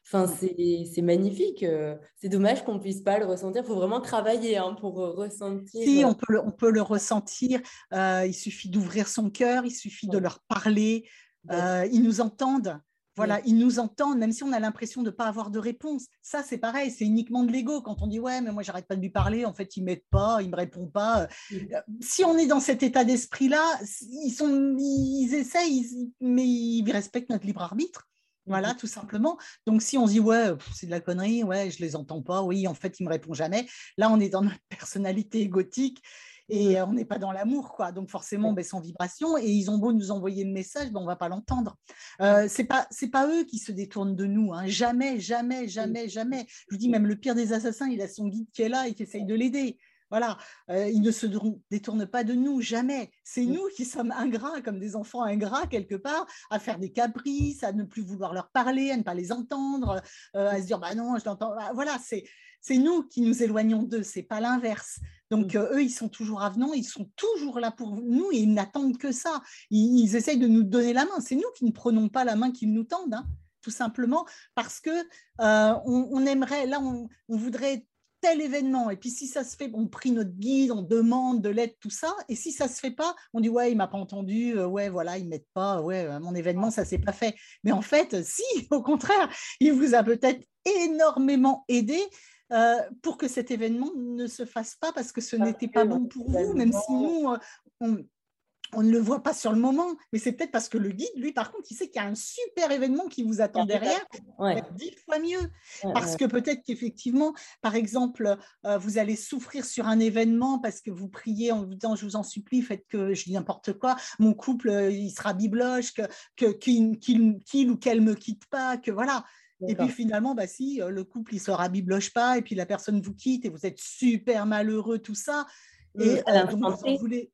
Enfin, c'est magnifique. Euh, c'est dommage qu'on ne puisse pas le ressentir. Il faut vraiment travailler hein, pour euh, ressentir. Si, on peut le, on peut le ressentir. Euh, il suffit d'ouvrir son cœur, il suffit de leur parler. ils nous entendent. Voilà, ils nous entendent, même si on a l'impression de ne pas avoir de réponse. Ça, c'est pareil, c'est uniquement de l'ego. Quand on dit ouais, mais moi, j'arrête pas de lui parler, en fait, il m'aide pas, il me répond pas. Si on est dans cet état d'esprit-là, ils sont, ils essayent, mais ils respectent notre libre arbitre. Voilà, mmh tout simplement. Donc, si on se dit, ouais, c'est de la connerie, ouais, je les entends pas, oui, en fait, il me répond jamais. Là, on est dans notre personnalité égotique et on n'est pas dans l'amour, quoi. Donc, forcément, on baisse en vibration et ils ont beau nous envoyer le message, ben, on va pas l'entendre. Euh, c'est pas, c'est pas eux qui se détournent de nous, hein. jamais, jamais, jamais, jamais. Je vous dis, même le pire des assassins, il a son guide qui est là et qui essaye de l'aider. Voilà, euh, ils ne se détournent pas de nous, jamais. C'est mm. nous qui sommes ingrats, comme des enfants ingrats quelque part, à faire des caprices, à ne plus vouloir leur parler, à ne pas les entendre, euh, à se dire bah non, je l'entends. Bah, voilà, c'est c'est nous qui nous éloignons d'eux, c'est pas l'inverse. Donc mm. euh, eux, ils sont toujours avenants, ils sont toujours là pour nous et ils n'attendent que ça. Ils, essayent de nous donner la main. C'est nous qui ne prenons pas la main qu'ils nous tendent. Hein, tout simplement parce que on, aimerait, là, on, on voudrait tel événement. Et puis si ça se fait, on prie notre guide, on demande de l'aide, tout ça. Et si ça se fait pas, on dit ouais, il m'a pas entendu, euh, ouais, voilà, il m'aide pas, ouais, euh, mon événement, ça s'est pas fait. Mais en fait, si, au contraire, il vous a peut-être énormément aidé. Euh, pour que cet événement ne se fasse pas parce que ce n'était pas bon pour vous, même si nous, on, on ne le voit pas sur le moment, mais c'est peut-être parce que le guide, lui, par contre, il sait qu'il y a un super événement qui vous attend derrière, dix fois mieux. parce que peut-être qu'effectivement, par exemple, euh, vous allez souffrir sur un événement parce que vous priez en vous disant, je vous en supplie, faites que je dis n'importe quoi, mon couple, euh, il sera bibloche, que, qu'il, ou qu'elle me quitte pas, que voilà. Et puis finalement, bah si, euh, le couple, il sera bibloche pas, et puis la personne vous quitte, et vous êtes super malheureux, tout ça. Et vous voulez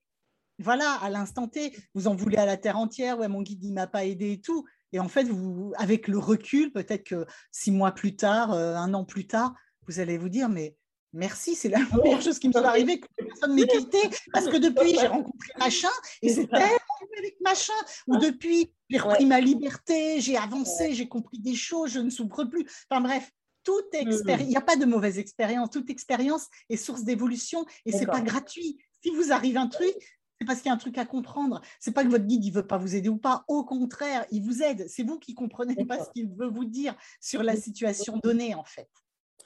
voilà, à l'instant T, vous en voulez à la terre entière, ouais, mon guide, il m'a pas aidé et tout. Et en fait, vous, avec le recul, peut-être que six mois plus tard, euh, un an plus tard, vous allez vous dire, mais merci, c'est la meilleure chose qui me soit arrivée que personne m'ait quitté, parce que depuis, j'ai rencontré machin, et c'est tellement avec machin, ou depuis, j'ai repris ma liberté, j'ai avancé, j'ai compris des choses, je ne souffre plus. Enfin bref, toute expérience, il n'y a pas de mauvaise expérience. Toute expérience est source d'évolution et c'est pas gratuit. Si vous arrive un truc, c'est parce qu'il y a un truc à comprendre. C'est pas que votre guide il veut pas vous aider ou pas. Au contraire, il vous aide. C'est vous qui comprenez pas ce qu'il veut vous dire sur la situation donnée en fait.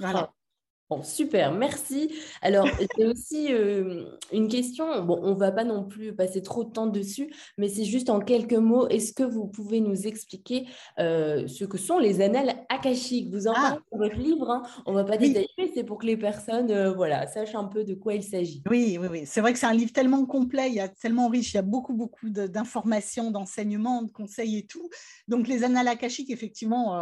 Voilà. Bon, super, merci. Alors, j'ai aussi euh, une question. Bon, on ne va pas non plus passer trop de temps dessus, mais c'est juste en quelques mots. Est-ce que vous pouvez nous expliquer euh, ce que sont les annales akashiques? Vous en ah. parlez dans votre livre. Hein. On ne va pas détailler, c'est pour que les personnes euh, voilà, sachent un peu de quoi il s'agit. Oui, oui, oui. C'est vrai que c'est un livre tellement complet, il y a tellement riche, il y a beaucoup, beaucoup d'informations, d'enseignements, de conseils et tout. Donc, les annales akashiques, effectivement,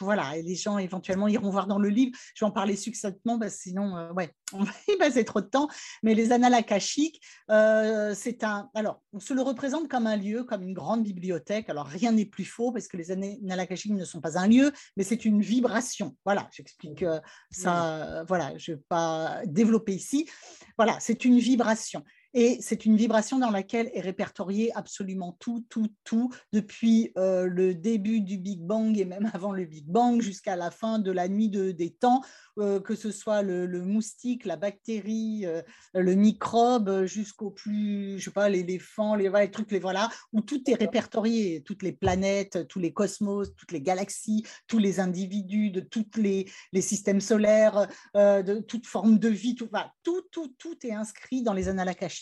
voilà, et les gens éventuellement iront voir dans le livre. Je vais en parler parce que sinon, euh, ouais, on va y passer trop de temps. Mais les annales akashiques, euh, c'est un. Alors, on se le représente comme un lieu, comme une grande bibliothèque. Alors, rien n'est plus faux parce que les annales akashiques ne sont pas un lieu, mais c'est une vibration. Voilà, j'explique euh, ça. Voilà, je ne vais pas développer ici. Voilà, c'est une vibration. Et c'est une vibration dans laquelle est répertorié absolument tout, tout, tout, depuis euh, le début du Big Bang et même avant le Big Bang jusqu'à la fin de la nuit de, des temps, euh, que ce soit le, moustique, la bactérie, euh, le microbe, jusqu'au plus, je sais pas, l'éléphant, les, les trucs, les voilà, où tout est répertorié, toutes les planètes, tous les cosmos, toutes les galaxies, tous les individus de tous les, les, systèmes solaires, de toute forme de vie, tout, tout, tout, tout est inscrit dans les annales akashiques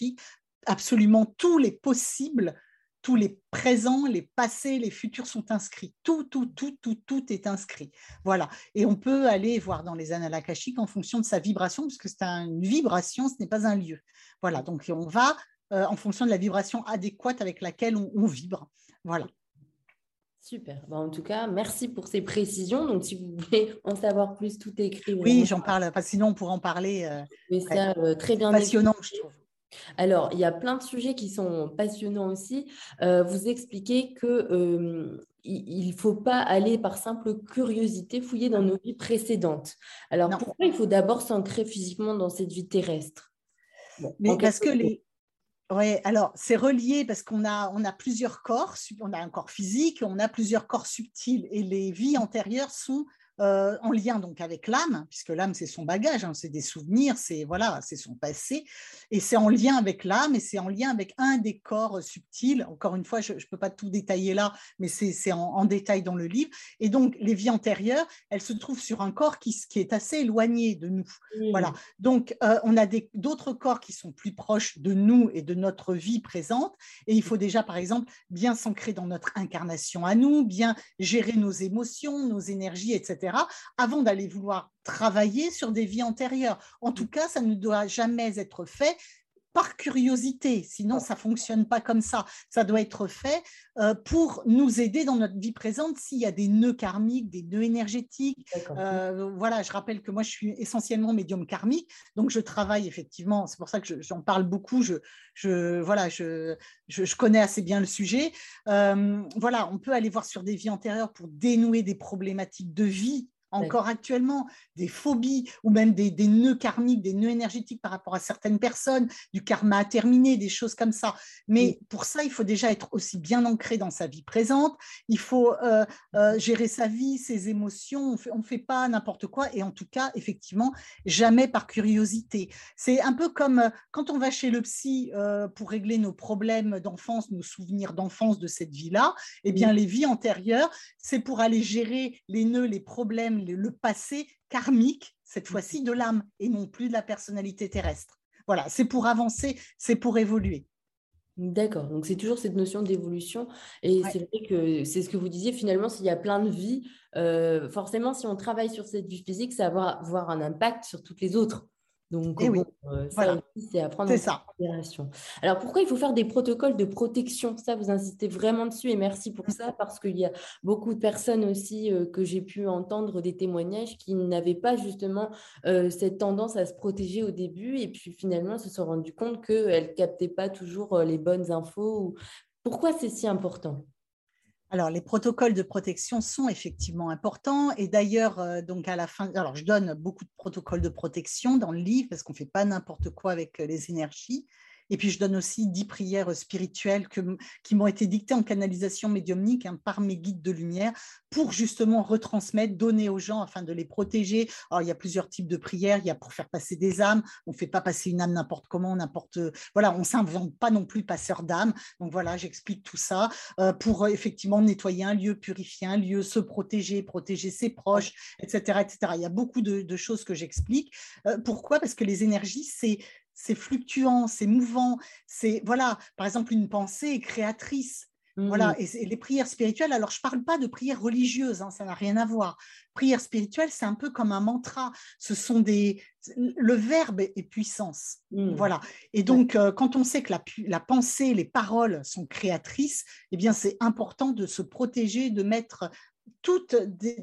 absolument tous les possibles, tous les présents, les passés, les futurs sont inscrits. Tout, tout, tout, tout, tout est inscrit. Voilà. Et on peut aller voir dans les annales akashiques en fonction de sa vibration, parce que c'est une vibration, ce n'est pas un lieu. Voilà. Donc on va euh, en fonction de la vibration adéquate avec laquelle on, vibre. Voilà. Super. en tout cas, merci pour ces précisions. Donc, si vous voulez en savoir plus, tout est écrit. Oui, j'en parle, parce que sinon on pourrait en parler. Euh, ça, euh, très bien. Passionnant, je trouve. Alors, il y a plein de sujets qui sont passionnants aussi. Euh, vous expliquez que euh, il ne faut pas aller par simple curiosité fouiller dans nos vies précédentes. Alors, pourquoi il faut d'abord s'ancrer physiquement dans cette vie terrestre? Mais parce que les... Oui, alors c'est relié parce qu'on a, on a plusieurs corps, on a un corps physique, on a plusieurs corps subtils et les vies antérieures sont euh, en lien donc avec l'âme, puisque l'âme c'est son bagage, hein, c'est des souvenirs, c'est voilà, c'est son passé, et c'est en lien avec l'âme et c'est en lien avec un des corps subtils. Encore une fois, je ne peux pas tout détailler là, mais c'est en, détail dans le livre. Et donc les vies antérieures, elles se trouvent sur un corps qui, qui est assez éloigné de nous. Voilà. Donc euh, on a d'autres corps qui sont plus proches de nous et de notre vie présente, et il faut déjà par exemple bien s'ancrer dans notre incarnation à nous, bien gérer nos émotions, nos énergies, etc avant d'aller vouloir travailler sur des vies antérieures. En tout cas, ça ne doit jamais être fait par curiosité, sinon ça fonctionne pas comme ça. Ça doit être fait euh, pour nous aider dans notre vie présente s'il y a des nœuds karmiques, des nœuds énergétiques. Euh, voilà, je rappelle que moi je suis essentiellement médium karmique, donc je travaille effectivement. C'est pour ça que j'en parle beaucoup. Je, je voilà, je, je, connais assez bien le sujet. Euh, voilà, on peut aller voir sur des vies antérieures pour dénouer des problématiques de vie encore actuellement, des phobies ou même des, nœuds karmiques, des nœuds énergétiques par rapport à certaines personnes, du karma à terminer, des choses comme ça. Mais pour ça, il faut déjà être aussi bien ancré dans sa vie présente, il faut euh, euh, gérer sa vie, ses émotions, on ne fait pas n'importe quoi et en tout cas, effectivement, jamais par curiosité. C'est un peu comme euh, quand on va chez le psy pour régler nos problèmes d'enfance, nos souvenirs d'enfance de cette vie-là, eh bien, les vies antérieures, c'est pour aller gérer les nœuds, les problèmes, le passé karmique, cette mmh. fois-ci de l'âme, et non plus de la personnalité terrestre. Voilà, c'est pour avancer, c'est pour évoluer. D'accord, donc c'est toujours cette notion d'évolution. Et c'est vrai que c'est ce que vous disiez, finalement, s'il y a plein de vies, euh, forcément, si on travaille sur cette vie physique, ça va avoir un impact sur toutes les autres. Donc, eh euh, ça c'est à prendre en considération. Alors, pourquoi il faut faire des protocoles de protection? Ça, vous insistez vraiment dessus et merci pour ça parce qu'il y a beaucoup de personnes aussi euh, que j'ai pu entendre des témoignages qui n'avaient pas justement euh, cette tendance à se protéger au début et puis finalement se sont rendues compte qu'elles ne captaient pas toujours les bonnes infos. Pourquoi c'est si important? Alors, les protocoles de protection sont effectivement importants. Et d'ailleurs, euh, donc à la fin, alors je donne beaucoup de protocoles de protection dans le livre parce qu'on ne fait pas n'importe quoi avec euh, les énergies. Et puis, je donne aussi dix prières spirituelles qui m'ont été dictées en canalisation médiumnique hein, par mes guides de lumière pour justement retransmettre, donner aux gens afin de les protéger. Alors, il y a plusieurs types de prières. Il y a pour faire passer des âmes. On ne fait pas passer une âme n'importe comment, n'importe. Voilà, on ne s'invente pas non plus passeur d'âme. Donc, voilà, j'explique tout ça euh, pour euh, effectivement nettoyer un lieu, purifier un lieu, se protéger, protéger ses proches, etc. etc. Il y a beaucoup de, choses que j'explique. Euh, pourquoi? Parce que les énergies, c'est c'est fluctuant, c'est mouvant, c'est voilà, par exemple une pensée est créatrice. Voilà, mmh. et, les prières spirituelles, alors je ne parle pas de prières religieuses, hein, ça n'a rien à voir. Prière spirituelle, c'est un peu comme un mantra. Ce sont des. Le verbe est puissance. Mmh. Voilà. Et donc, euh, quand on sait que la, la, pensée, les paroles sont créatrices, eh bien, c'est important de se protéger, de mettre toutes des,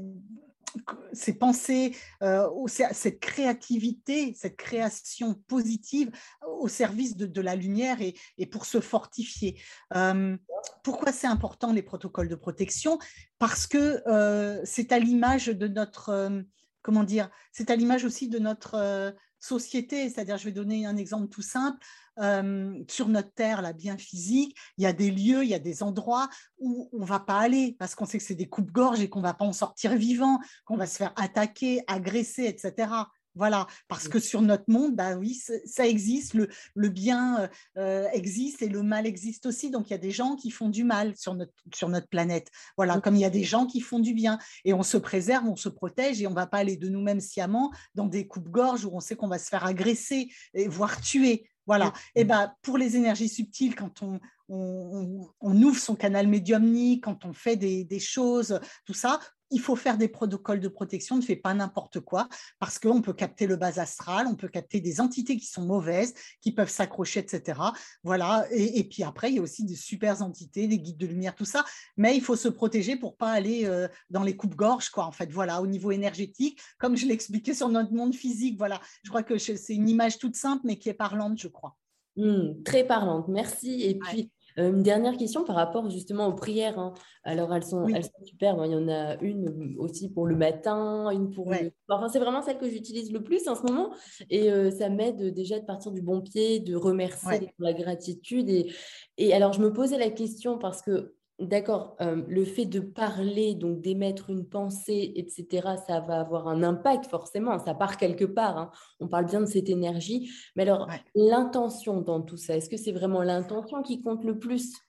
ces pensées, euh, cette créativité, cette création positive au service de, la lumière et, pour se fortifier. Euh, pourquoi c'est important les protocoles de protection? Parce que euh, c'est à l'image de notre, comment dire, c'est à l'image aussi de notre société. C'est-à-dire, je vais donner un exemple tout simple. Euh, sur notre terre, bien physique, il y a des lieux, il y a des endroits où on ne va pas aller parce qu'on sait que c'est des coupes-gorges et qu'on ne va pas en sortir vivant, qu'on va se faire attaquer, agresser, etc. Voilà, parce que sur notre monde, bah oui, ça existe, le, le bien euh, euh, existe et le mal existe aussi. Donc, il y a des gens qui font du mal sur notre, sur notre planète. Voilà, comme il y a des gens qui font du bien. Et on se préserve, on se protège et on ne va pas aller de nous-mêmes sciemment dans des coupes-gorges où on sait qu'on va se faire agresser, et voire tuer. Voilà. Et ben, pour les énergies subtiles, quand on, on, ouvre son canal médiumnique, quand on fait des, des, choses, tout ça, il faut faire des protocoles de protection, ne fait pas n'importe quoi, parce qu'on peut capter le bas astral, on peut capter des entités qui sont mauvaises, qui peuvent s'accrocher, etc. Voilà. Et, puis après, il y a aussi des super entités, des guides de lumière, tout ça. Mais il faut se protéger pour pas aller euh, dans les coupes-gorges, quoi. En fait, voilà, au niveau énergétique, comme je l'expliquais sur notre monde physique. Voilà. Je crois que c'est une image toute simple, mais qui est parlante, je crois. Mmh, très parlante, merci. Et puis, une dernière question par rapport justement aux prières. Hein. Alors, elles sont, elles sont super. Il y en a une aussi pour le matin, une pour le... Enfin, c'est vraiment celle que j'utilise le plus en ce moment. Et euh, ça m'aide déjà de partir du bon pied, de remercier, pour la gratitude. Et, et alors, je me posais la question parce que D'accord, euh, le fait de parler, donc d'émettre une pensée, etc., ça va avoir un impact forcément, ça part quelque part. Hein. On parle bien de cette énergie, mais alors l'intention dans tout ça, est-ce que c'est vraiment l'intention qui compte le plus?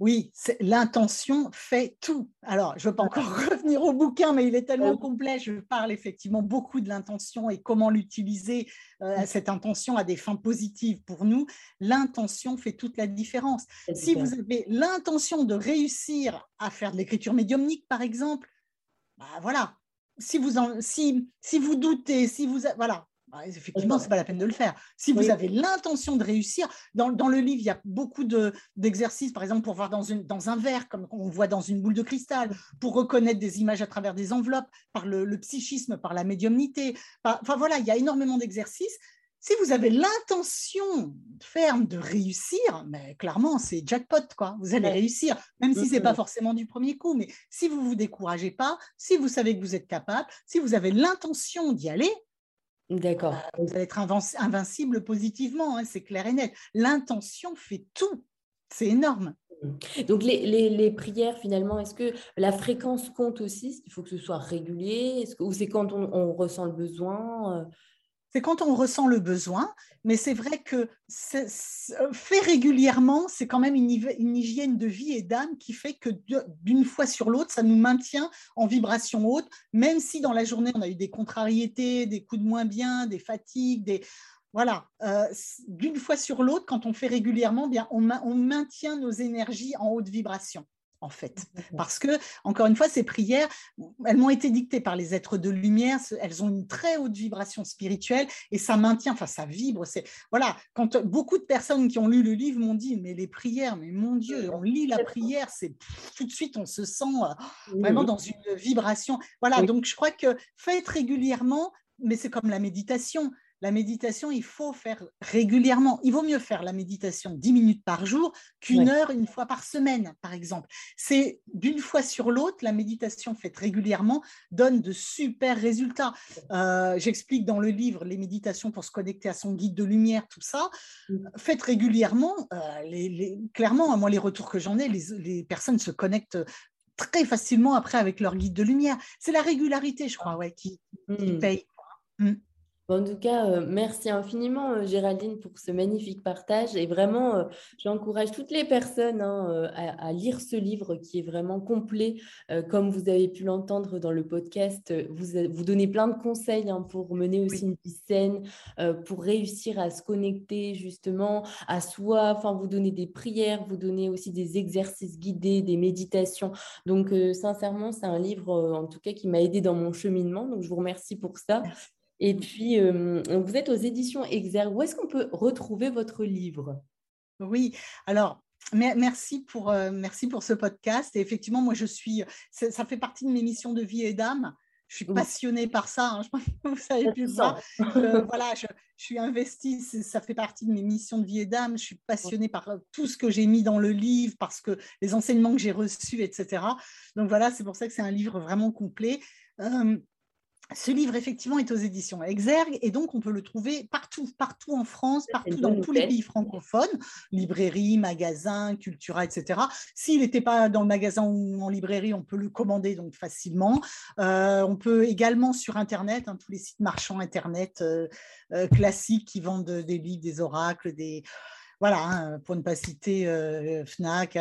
Oui, l'intention fait tout. Alors, je ne veux pas encore revenir au bouquin, mais il est tellement complet. Je parle effectivement beaucoup de l'intention et comment l'utiliser, euh, mmh. cette intention à des fins positives pour nous. L'intention fait toute la différence. Si vous avez l'intention de réussir à faire de l'écriture médiumnique, par exemple, bah voilà. Si vous, en, si, si vous doutez, si vous, voilà, bah, effectivement, ce n'est pas la peine de le faire. Si vous avez l'intention de réussir, dans, le livre, il y a beaucoup d'exercices, par exemple, pour voir dans, une, dans un verre, comme on voit dans une boule de cristal, pour reconnaître des images à travers des enveloppes, par le, psychisme, par la médiumnité. Enfin voilà, il y a énormément d'exercices. Si vous avez l'intention ferme de réussir, mais clairement, c'est jackpot, quoi. Vous allez réussir, même si ce n'est pas forcément du premier coup. Mais si vous ne vous découragez pas, si vous savez que vous êtes capable, si vous avez l'intention d'y aller, D'accord. Vous allez être invincible positivement, hein, c'est clair et net. L'intention fait tout. C'est énorme. Mmh. Donc les, prières, finalement, est-ce que la fréquence compte aussi? Il faut que ce soit régulier? Est-ce que, Ou c'est quand on, ressent le besoin euh? C'est quand on ressent le besoin, mais c'est vrai que fait régulièrement, c'est quand même une, hygiène de vie et d'âme qui fait que d'une fois sur l'autre, ça nous maintient en vibration haute, même si dans la journée, on a eu des contrariétés, des coups de moins bien, des fatigues, des... Voilà, euh, d'une fois sur l'autre, quand on fait régulièrement, bien, on maintient nos énergies en haute vibration en fait. Parce que, encore une fois, ces prières, elles m'ont été dictées par les êtres de lumière, elles ont une très haute vibration spirituelle et ça maintient, enfin, ça vibre. C'est Voilà, quand beaucoup de personnes qui ont lu le livre m'ont dit, mais les prières, mais mon Dieu, on lit la prière, c'est tout de suite, on se sent euh, vraiment dans une vibration. Voilà, donc je crois que faites régulièrement, mais c'est comme la méditation la méditation, il faut faire régulièrement. Il vaut mieux faire la méditation 10 minutes par jour qu'une heure une fois par semaine, par exemple. C'est d'une fois sur l'autre, la méditation faite régulièrement donne de super résultats. Euh, j'explique dans le livre les méditations pour se connecter à son guide de lumière, tout ça. Mm. Faites régulièrement. Euh, les, clairement, moi, les retours que j'en ai, les, personnes se connectent très facilement après avec leur guide de lumière. C'est la régularité, je crois, ouais, qui, mm. paye. En tout cas, euh, merci infiniment, euh, Géraldine, pour ce magnifique partage. Et vraiment, euh, j'encourage toutes les personnes hein, à, lire ce livre qui est vraiment complet. comme vous avez pu l'entendre dans le podcast, vous, vous donnez plein de conseils hein, pour mener aussi une vie saine, pour réussir à se connecter justement à soi. Enfin, vous donnez des prières, vous donnez aussi des exercices guidés, des méditations. Donc, sincèrement, c'est un livre, en tout cas, qui m'a aidé dans mon cheminement. Donc, je vous remercie pour ça. Et puis, euh, vous êtes aux éditions Exergue. Où est-ce qu'on peut retrouver votre livre? Oui, alors Merci pour, euh, merci pour ce podcast. Et effectivement, moi, je suis, ça fait partie de mes missions de vie et d'âme. Je suis passionnée par ça. Hein. vous savez plus ça. voilà, je, suis investie. Ça fait partie de mes missions de vie et d'âme. Je suis passionnée par euh, tout ce que j'ai mis dans le livre, parce que les enseignements que j'ai reçus, etc. Donc voilà, c'est pour ça que c'est un livre vraiment complet. Ce livre, effectivement, est aux éditions Exergue et donc on peut le trouver partout, partout en France, partout dans tous les pays francophones, librairie, magasin, Cultura, etc. S'il n'était pas dans le magasin ou en librairie, on peut le commander donc facilement. Euh, on peut également sur Internet, hein, tous les sites marchands Internet euh, euh, classiques qui vendent des livres, des oracles, des voilà, hein, pour ne pas citer Fnac,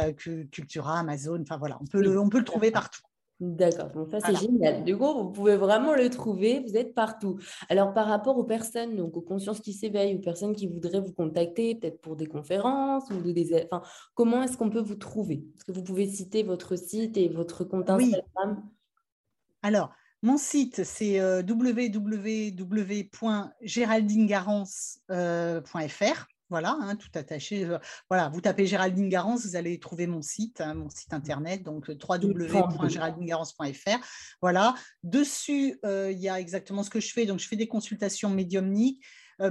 Cultura, Amazon, enfin voilà, on peut, on peut le trouver partout. D'accord, donc ça c'est génial. Du coup, vous pouvez vraiment le trouver, vous êtes partout. Alors par rapport aux personnes, donc aux consciences qui s'éveillent, aux personnes qui voudraient vous contacter, peut-être pour des conférences ou des... Enfin, comment est-ce qu'on peut vous trouver? Est-ce que vous pouvez citer votre site et votre compte Instagram? Alors, mon site, c'est euh, www.géraldinegarance.fr. Voilà, hein, tout attaché. Euh, voilà, vous tapez Géraldine Garance, vous allez trouver mon site, hein, mon site internet, donc euh, www.géraldinegarance.fr. Voilà, dessus, euh, il y a exactement ce que je fais. Donc, je fais des consultations médiumniques,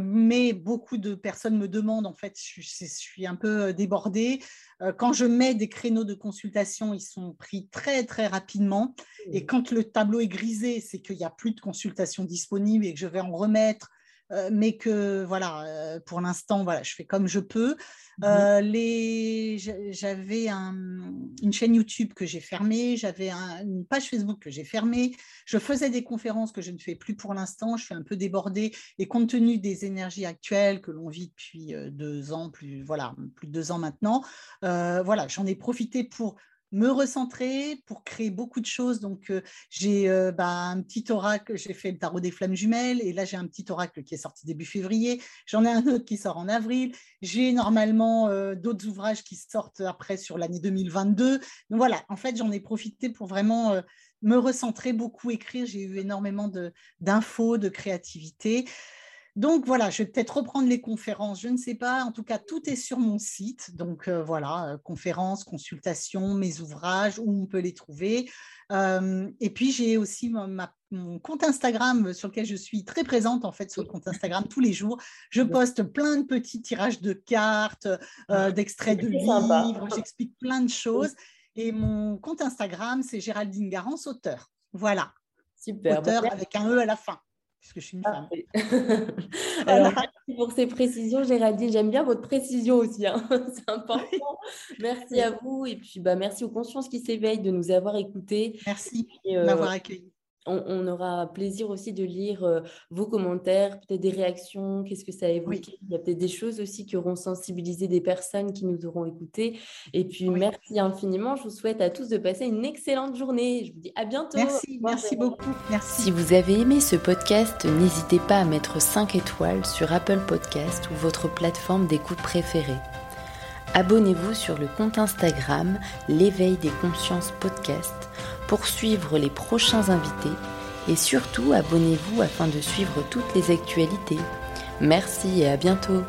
mais beaucoup de personnes me demandent, en fait, je, suis un peu débordée. quand je mets des créneaux de consultation, ils sont pris très, très rapidement. Et quand le tableau est grisé, c'est qu'il n'y a plus de consultations disponibles et que je vais en remettre euh, mais que voilà, euh, pour l'instant, voilà, je fais comme je peux. Mmh les... J'avais une chaîne YouTube que j'ai fermée, j'avais une page Facebook que j'ai fermée, je faisais des conférences que je ne fais plus pour l'instant, je suis un peu débordée et compte tenu des énergies actuelles que l'on vit depuis deux ans, plus, voilà, plus de deux ans maintenant, voilà, j'en ai profité pour me recentrer pour créer beaucoup de choses. Donc, euh, j'ai euh, bah, un petit oracle, j'ai fait le tarot des flammes jumelles, et là, j'ai un petit oracle qui est sorti début février. J'en ai un autre qui sort en avril. J'ai normalement euh, d'autres ouvrages qui sortent après sur l'année 2022. Donc, voilà, en fait, j'en ai profité pour vraiment me recentrer, beaucoup écrire. J'ai eu énormément d'infos, de, de créativité. Donc voilà, je vais peut-être reprendre les conférences, je ne sais pas. En tout cas, tout est sur mon site. Donc euh, voilà, euh, conférences, consultations, mes ouvrages, où on peut les trouver. Euh, et puis j'ai aussi mon compte Instagram sur lequel je suis très présente en fait sur le compte Instagram tous les jours. Je poste plein de petits tirages de cartes, d'extraits de livres, j'explique plein de choses. Et mon compte Instagram, c'est Géraldine Garance, auteur. Voilà. Super. Auteur avec un E à la fin puisque je suis une femme. Alors, merci pour ces précisions, Géraldine. J'aime bien votre précision aussi. Hein. C'est important. Merci à vous. Et puis, bah, merci aux consciences qui s'éveillent de nous avoir écoutés. Merci de euh, m'avoir accueilli on, aura plaisir aussi de lire euh, vos commentaires, peut-être des réactions, qu'est-ce que ça a évoqué. Il y a peut-être des choses aussi qui auront sensibilisé des personnes qui nous auront écoutés. Et puis, merci infiniment. Je vous souhaite à tous de passer une excellente journée. Je vous dis à bientôt. Merci, merci beaucoup. Merci. Si vous avez aimé ce podcast, n'hésitez pas à mettre 5 étoiles sur Apple Podcast ou votre plateforme d'écoute préférée. Abonnez-vous sur le compte Instagram L'éveil des consciences podcast pour suivre les prochains invités et surtout abonnez-vous afin de suivre toutes les actualités. Merci et à bientôt